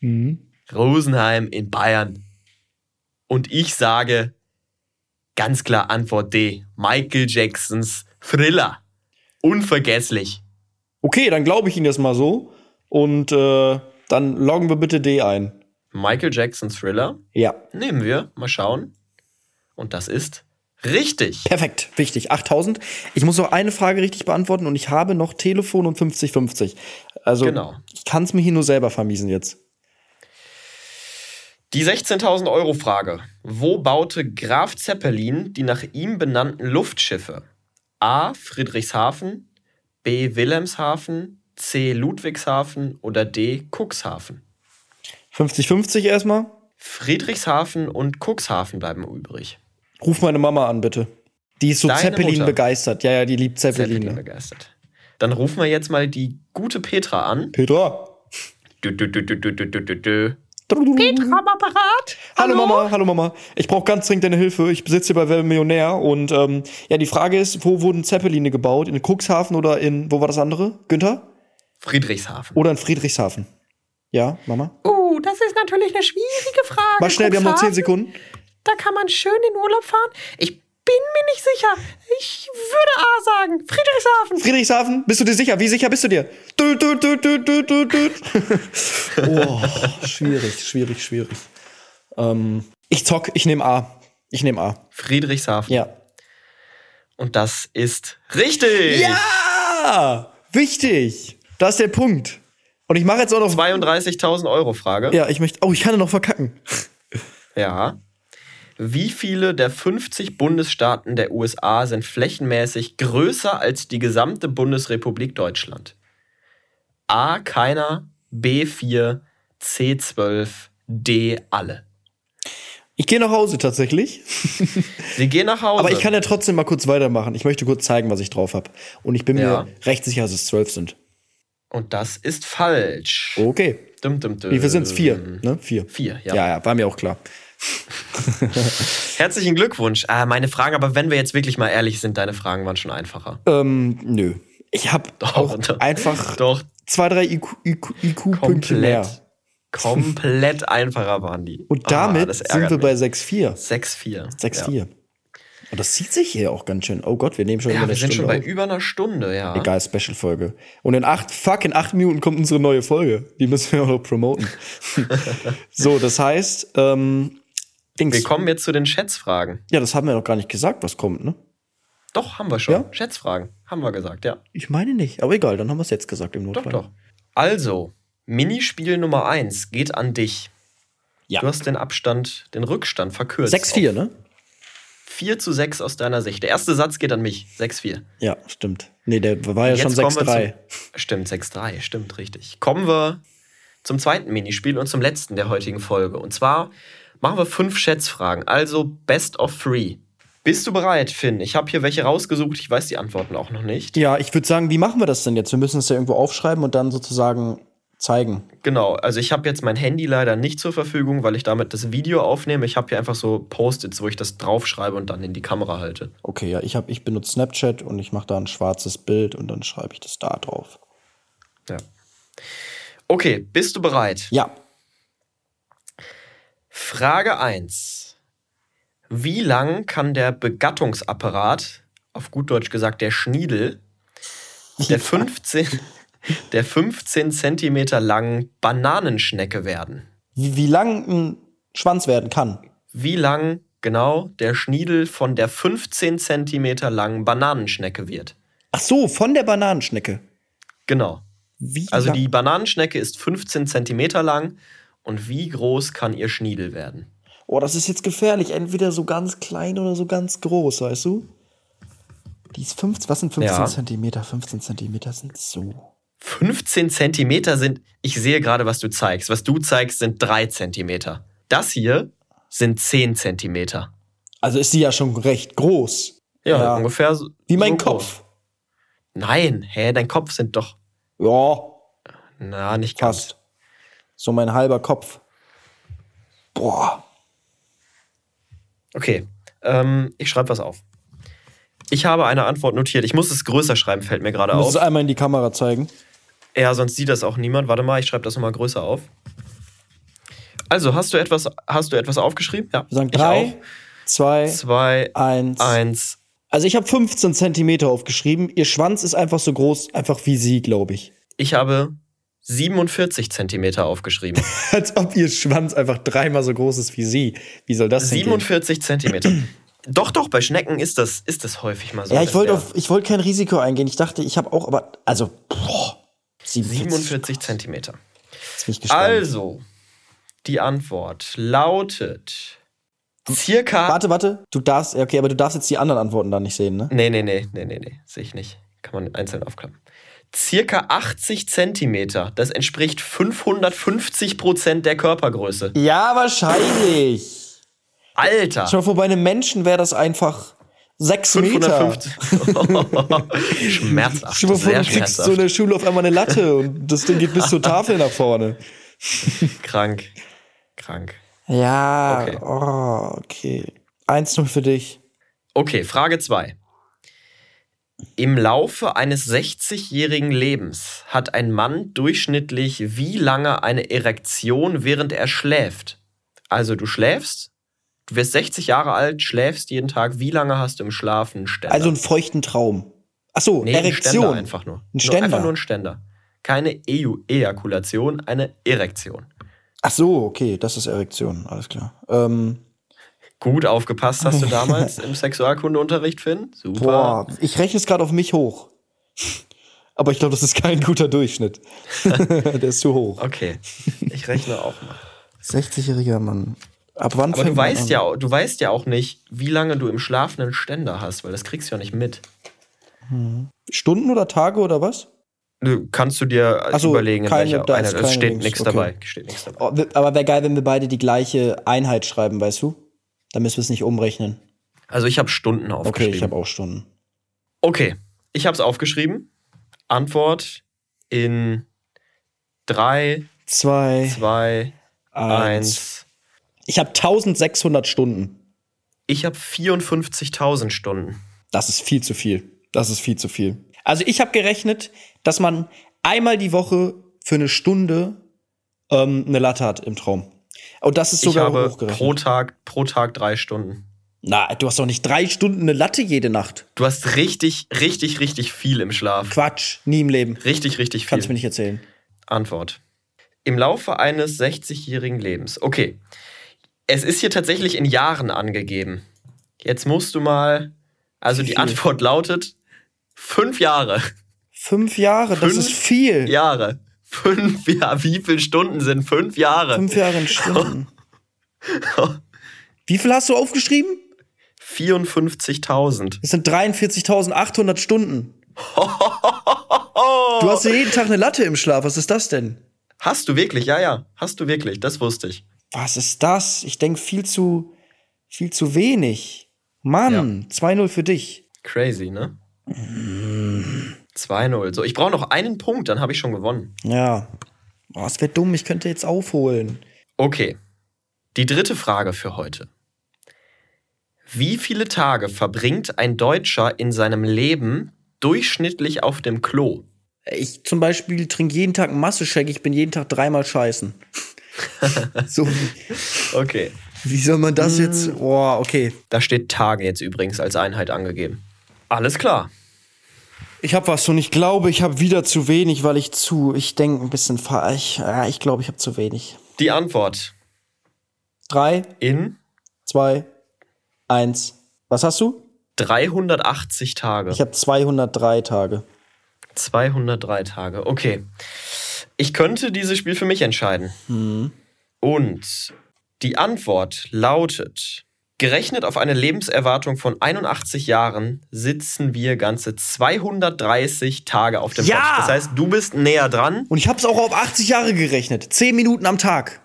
Mhm. Rosenheim in Bayern. Und ich sage ganz klar Antwort D. Michael Jacksons Thriller. Unvergesslich. Okay, dann glaube ich Ihnen das mal so. Und äh, dann loggen wir bitte D ein. Michael Jackson Thriller Ja. nehmen wir. Mal schauen. Und das ist richtig. Perfekt, wichtig. 8000. Ich muss noch eine Frage richtig beantworten und ich habe noch Telefon und 50-50. Also, Genau. ich kann es mir hier nur selber vermiesen jetzt. Die 16.000 Euro Frage. Wo baute Graf Zeppelin die nach ihm benannten Luftschiffe? A. Friedrichshafen, B. Wilhelmshaven, C. Ludwigshafen oder D. Cuxhaven? 50-50 erstmal. Friedrichshafen und Cuxhaven bleiben übrig. Ruf meine Mama an, bitte. Die ist so Deine Zeppelin Mutter. begeistert. Ja, ja, die liebt Zeppelin. Zeppelin ne? begeistert. Dann rufen wir jetzt mal die gute Petra an. Petra. Du, du, du, du, du, du, du, du. Petra am Apparat. Hallo Mama, hallo Mama. Ich brauche ganz dringend deine Hilfe. Ich besitze hier bei Wer wird Millionär und ähm, ja, die Frage ist, wo wurden Zeppeline gebaut? In Cuxhaven oder in, wo war das andere? Günther? Friedrichshafen. Oder in Friedrichshafen? Ja, Mama? Oh, das ist natürlich eine schwierige Frage. Mach schnell, wir haben noch 10 Cuxhaven, Sekunden. Da kann man schön in Urlaub fahren. Ich bin mir nicht sicher. Ich würde A sagen. Friedrichshafen. Friedrichshafen, bist du dir sicher? Wie sicher bist du dir? Dü, dü, dü, dü, dü, dü, dü. oh, schwierig, schwierig, schwierig. Ähm, ich zock, ich nehme A. Ich nehme A. Friedrichshafen. Ja. Und das ist richtig. Ja! Wichtig! Das ist der Punkt. Und ich mache jetzt auch noch. 32.000 Euro Frage. Ja, ich möchte. Oh, ich kann ja noch verkacken. Ja. Wie viele der 50 Bundesstaaten der USA sind flächenmäßig größer als die gesamte Bundesrepublik Deutschland? A. Keiner. B. 4. C. 12. D. Alle. Ich gehe nach Hause tatsächlich. [laughs] Sie gehen nach Hause. Aber ich kann ja trotzdem mal kurz weitermachen. Ich möchte kurz zeigen, was ich drauf habe. Und ich bin Ja. mir recht sicher, dass es zwölf sind. Und das ist falsch. Okay. Dum, dum, dum. Wie viel sind es? Vier. Ne? Vier. Vier, ja. Ja, ja, war mir auch klar. [laughs] Herzlichen Glückwunsch. Ah, meine Fragen, aber wenn wir jetzt wirklich mal ehrlich sind, deine Fragen waren schon einfacher. Ähm, nö. Ich habe auch doch. einfach Doch, zwei, drei IQ, IQ, IQ-Punkte mehr. komplett. Komplett einfacher waren die. Und Ah, damit das sind wir mich. bei 6-4. 6-4. 6-4. Ja. Und das zieht sich hier auch ganz schön. Oh Gott, wir nehmen schon über Ja, eine wir sind Stunde schon bei auf. über einer Stunde, ja. Egal, Special-Folge. Und in acht, fuck, in acht Minuten kommt unsere neue Folge. Die müssen wir auch noch promoten. [laughs] so, das heißt, ähm, Dings. Wir kommen jetzt zu den Schätzfragen. Ja, das haben wir noch gar nicht gesagt, was kommt, ne? Doch, haben wir schon. Ja? Schätzfragen. Haben wir gesagt, ja. Ich meine nicht, aber egal, dann haben wir es jetzt gesagt im Doch, Notfall. doch. Also, Minispiel Nummer 1 geht an dich. Ja. Du hast den Abstand, den Rückstand verkürzt. 6-4, ne? 4 zu 6 aus deiner Sicht. Der erste Satz geht an mich. 6-4. Ja, stimmt. Nee, der war ja Jetzt schon kommen wir 6-3. zum- Stimmt, 6-3, stimmt, richtig. Kommen wir zum zweiten Minispiel und zum letzten der heutigen Folge. Und zwar machen wir fünf Schätzfragen, also Best of Three. Bist du bereit, Finn? Ich habe hier welche rausgesucht, ich weiß die Antworten auch noch nicht. Ja, ich würde sagen, wie machen wir das denn jetzt? Wir müssen es ja irgendwo aufschreiben und dann sozusagen zeigen. Genau, also ich habe jetzt mein Handy leider nicht zur Verfügung, weil ich damit das Video aufnehme. Ich habe hier einfach so Post-its, wo ich das draufschreibe und dann in die Kamera halte. Okay, ja, ich, hab, ich benutze Snapchat und ich mache da ein schwarzes Bild und dann schreibe ich das da drauf. Ja. Okay, bist du bereit? Ja, Frage 1. Wie lang kann der Begattungsapparat, auf gut Deutsch gesagt der Schniedel, der 15, der 15 Zentimeter langen Bananenschnecke werden? wie, wie lang ein Schwanz werden kann. Wie lang genau der Schniedel von der 15 Zentimeter langen Bananenschnecke wird? Ach so, von der Bananenschnecke. Genau. Wie Also lang? die Bananenschnecke ist 15 Zentimeter lang und wie groß kann ihr Schniedel werden? Oh, das ist jetzt gefährlich. Entweder so ganz klein oder so ganz groß, weißt du? Die ist 15, was sind 15 Ja. Zentimeter? 15 Zentimeter sind so. 15 Zentimeter sind, ich sehe gerade, was du zeigst. Was du zeigst, sind 3 Zentimeter. Das hier sind 10 Zentimeter. Also ist sie ja schon recht groß. Ja, Ja. ungefähr so. Wie mein so Kopf. groß. Nein, hä, dein Kopf sind doch. Ja, Na, nicht ganz. fast. So mein halber Kopf. Boah. Okay, ähm, ich schreibe was auf. Ich habe eine Antwort notiert. Ich muss es größer schreiben, fällt mir gerade Du musst auf. es einmal in die Kamera zeigen. Ja, sonst sieht das auch niemand. Warte mal, ich schreibe das nochmal größer auf. Also, hast du etwas, hast du etwas aufgeschrieben? Ja. Wir sagen ich drei, auch. zwei, Zwei, eins. eins. Also ich habe 15 Zentimeter aufgeschrieben. Ihr Schwanz ist einfach so groß, einfach wie sie, glaube ich. Ich habe 47 Zentimeter aufgeschrieben. [laughs] Als ob ihr Schwanz einfach dreimal so groß ist wie sie. Wie soll das denn gehen? 47 Zentimeter. [clears throat] doch, doch, bei Schnecken ist das, ist das häufig mal so. Ja, ich wollte wollte kein Risiko eingehen. Ich dachte, ich habe auch, aber also boah, 47. 47 Zentimeter. Jetzt bin ich gespannt. Also, die Antwort lautet circa. Warte, warte. Du darfst, okay, aber du darfst jetzt die anderen Antworten da nicht sehen, ne? Nee, nee, nee, nee, nee, nee, sehe ich nicht. Kann man einzeln aufklappen. Circa 80 Zentimeter. Das entspricht 550 Prozent der Körpergröße. Ja, wahrscheinlich. Alter! Schau vor bei einem Menschen wäre das einfach sechs Meter. 550. [laughs] schmerzhaft. Stell dir vor, du kriegst so in der Schule auf einmal eine Latte und das Ding geht bis zur [laughs] Tafel nach vorne. Krank. Krank. Ja, Okay. oh, okay. 1-0 für dich. Okay, Frage 2. Im Laufe eines 60-jährigen Lebens hat ein Mann durchschnittlich wie lange eine Erektion, während er schläft? Also du schläfst, du wirst 60 Jahre alt, schläfst jeden Tag. Wie lange hast du im Schlaf einen Ständer? Also einen feuchten Traum. Ach so, nee, einen Ständer Erektion. einfach nur. Ein Nur, Ständer. einfach nur ein Ständer. Keine EU Ejakulation, eine Erektion. Ach so, okay, das ist Erektion, alles klar. Ähm, Gut aufgepasst hast du [laughs] damals im Sexualkundeunterricht, Finn? Super. boah, ich rechne es gerade auf mich hoch. Aber ich glaube, das ist kein guter Durchschnitt. [laughs] Der ist zu hoch. Okay, ich rechne auch mal. 60-jähriger Mann. Ab wann Aber du weißt an? ja, auch- du weißt ja auch nicht, wie lange du im Schlaf einen Ständer hast, weil das kriegst du ja nicht mit. Stunden oder Tage oder was? Du kannst du dir so, überlegen, in keine- welcher da eine, ist es steht nichts okay. dabei. Steht nichts dabei. Oh, aber wäre geil, wenn wir beide die gleiche Einheit schreiben, weißt du? Dann müssen wir es nicht umrechnen. Also ich habe Stunden Okay, aufgeschrieben. ich habe auch Stunden. okay, ich habe es aufgeschrieben. Antwort in drei, Zwei, zwei, eins. eins. Ich habe 1600 Stunden. Ich habe 54.000 Stunden. Das ist viel zu viel. Das ist viel zu viel. Also ich habe gerechnet, dass man einmal die Woche für eine Stunde ähm, eine Latte hat im Traum. Und das ist Ich sogar habe hochgerechnet. pro Tag, pro Tag drei Stunden. Na, du hast doch nicht drei Stunden eine Latte jede Nacht. Du hast richtig, richtig, richtig viel im Schlaf. Quatsch, nie im Leben. Richtig, richtig viel. Kannst du mir nicht erzählen. Antwort. Im Laufe eines 60-jährigen Lebens. Okay. Es ist hier tatsächlich in Jahren angegeben. Jetzt musst du mal. Also die? Antwort lautet fünf Jahre. Fünf Jahre, das Fünf ist viel. Jahre. Fünf Jahre. Wie viele Stunden sind fünf Jahre? Fünf Jahre in Stunden. [laughs] Wie viel hast du aufgeschrieben? 54.000. Das sind 43.800 Stunden. Du hast ja jeden Tag eine Latte im Schlaf. Was ist das denn? Hast du wirklich? Ja, ja. Hast du wirklich. Das wusste ich. Was ist das? Ich denke viel zu, viel zu wenig. Mann, 2-0 für dich. Crazy, ne? 2-0. So, ich brauche noch einen Punkt, dann habe ich schon gewonnen. Ja. Oh, es wäre dumm, ich könnte jetzt aufholen. Okay. Die dritte Frage für heute. Wie viele Tage verbringt ein Deutscher in seinem Leben durchschnittlich auf dem Klo? Ich zum Beispiel trinke jeden Tag einen Masse-Shake, ich bin jeden Tag dreimal scheißen. [laughs] so, Okay. wie soll man das jetzt? Boah, okay. Da steht Tage jetzt übrigens als Einheit angegeben. Alles klar. Ich habe was und ich glaube, ich habe wieder zu wenig, weil ich zu, ich denke ein bisschen falsch. Ja, ich glaube, ich habe zu wenig. Die Antwort Drei, in zwei, eins. Was hast du? 380 Tage. Ich habe 203 Tage. 203 Tage. Okay. Ich könnte dieses Spiel für mich entscheiden. Und die Antwort lautet: Gerechnet auf eine Lebenserwartung von 81 Jahren sitzen wir ganze 230 Tage auf dem Ja! Couch. Das heißt, du bist näher dran. Und ich habe es auch auf 80 Jahre gerechnet. 10 Minuten am Tag.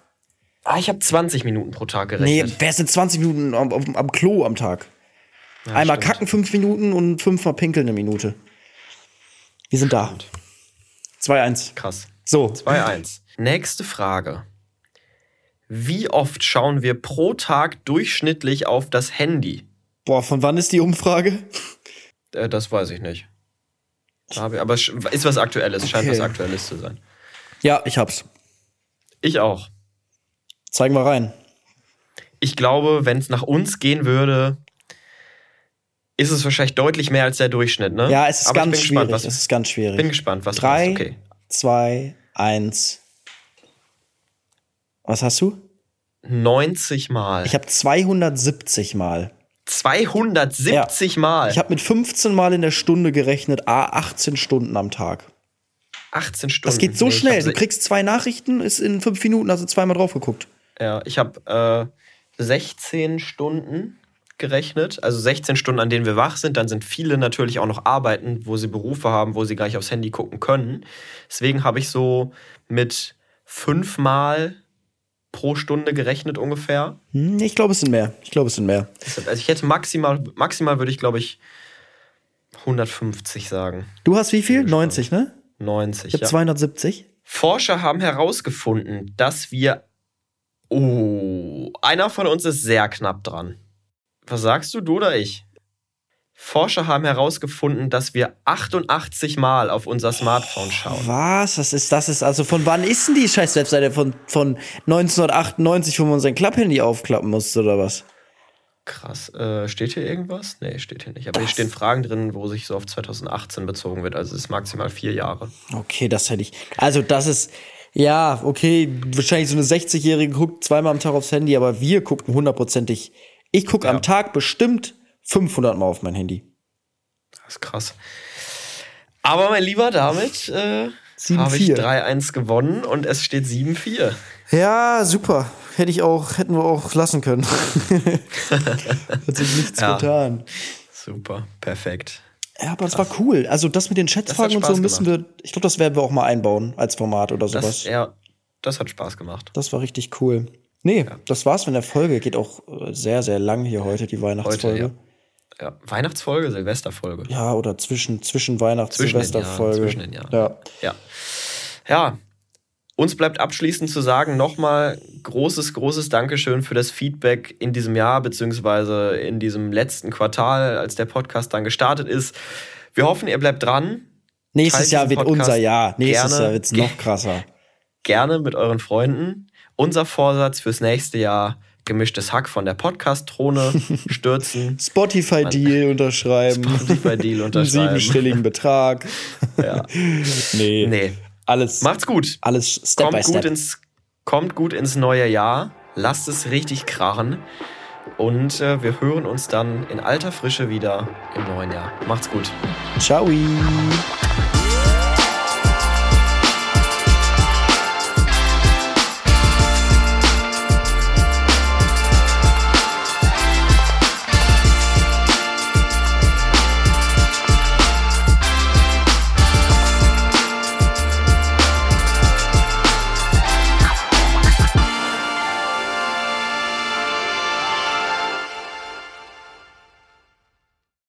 Ah, ich habe 20 Minuten pro Tag Nee, gerechnet. wer sind 20 Minuten am, am, am Klo am Tag? Einmal stimmt. kacken 5 Minuten und fünfmal pinkeln eine Minute. Wir sind da. 2-1. Krass. So. 2-1. Nächste Frage. Wie oft schauen wir pro Tag durchschnittlich auf das Handy? Boah, von wann ist die Umfrage? Äh, das weiß ich nicht. Aber ist was Aktuelles, scheint Okay. was Aktuelles zu sein. Ja, ich hab's. Ich auch. Zeigen wir rein. Ich glaube, wenn es nach uns gehen würde, ist es wahrscheinlich deutlich mehr als der Durchschnitt, ne? Ja, es ist Aber ich ganz bin schwierig. Gespannt, was, es ist ganz schwierig. bin gespannt, was Drei. Okay. zwei, eins. Was hast du? 90 Mal. Ich habe 270 Mal. 270 Mal. Ich habe mit 15 Mal in der Stunde gerechnet, a 18 Stunden am Tag. 18 Stunden. Das geht so Nee, schnell. Du kriegst zwei Nachrichten, ist in fünf Minuten, also zweimal drauf geguckt. Ja, ich habe äh, 16 Stunden gerechnet, also 16 Stunden, an denen wir wach sind. Dann sind viele natürlich auch noch arbeiten, wo sie Berufe haben, wo sie gar nicht aufs Handy gucken können. Deswegen habe ich so mit fünfmal pro Stunde gerechnet ungefähr. Hm, ich glaube, es sind mehr. Ich glaube, es sind mehr. Also ich hätte maximal, maximal würde ich glaube ich 150 sagen. Du hast wie viel? 90, ne? 90. Ich habe Ja. 270. Forscher haben herausgefunden, dass wir. Oh, einer von uns ist sehr knapp dran. Was sagst du, du oder ich? Forscher haben herausgefunden, dass wir 88 Mal auf unser Smartphone schauen. Was? Das ist, das ist, also von wann ist denn die scheiß Webseite? Von, von 1998, wo man sein Klapphandy aufklappen musste, oder was? Krass. Äh, steht hier irgendwas? Nee, steht hier nicht. Aber hier stehen Fragen drin, wo sich so auf 2018 bezogen wird. Also es ist maximal vier Jahre. Okay, das hätte ich. Also, das ist. Ja, okay, wahrscheinlich so eine 60-Jährige guckt zweimal am Tag aufs Handy, aber wir gucken hundertprozentig. Ich gucke am Tag bestimmt 500 Mal auf mein Handy. Das ist krass. Aber mein Lieber, damit äh, 7-4. habe ich 3-1 gewonnen und es steht 7-4. Ja, super. Hätte ich auch, hätten wir auch lassen können. [laughs] Hat sich nichts Ja. getan. Super, perfekt. Ja, aber es war cool. Also das mit den Schätzfragen und so müssen wir, ich glaube, das werden wir auch mal einbauen als Format oder Das, sowas. ja, das hat Spaß gemacht. Das war richtig cool. Nee, das war's mit der Folge. Geht auch äh, sehr, sehr lang hier heute, die Weihnachtsfolge. Heute, Ja, Weihnachtsfolge, Silvesterfolge. ja. oder zwischen, zwischen Weihnachts- und Zwischen den Silvesterfolge. Jahren, zwischen den Jahren. Ja. Ja. Ja. Uns bleibt abschließend zu sagen, nochmal großes, großes Dankeschön für das Feedback in diesem Jahr, beziehungsweise in diesem letzten Quartal, als der Podcast dann gestartet ist. Wir hoffen, ihr bleibt dran. Nächstes Teilt Jahr wird Podcast unser Jahr. Nächstes gerne. Jahr wird's noch [laughs] krasser. Gerne mit euren Freunden. Unser Vorsatz fürs nächste Jahr: gemischtes Hack von der Podcast-Throne [laughs] stürzen. Spotify-Deal unterschreiben. Spotify-Deal Einen [laughs] unterschreiben. siebenstelligen Betrag. [laughs] Ja. Nee. Nee. Alles, Macht's gut. alles Step by kommt Step. gut ins kommt gut ins neue Jahr. Lasst es richtig krachen. Und äh, wir hören uns dann in alter Frische wieder im neuen Jahr. Macht's gut. Ciao.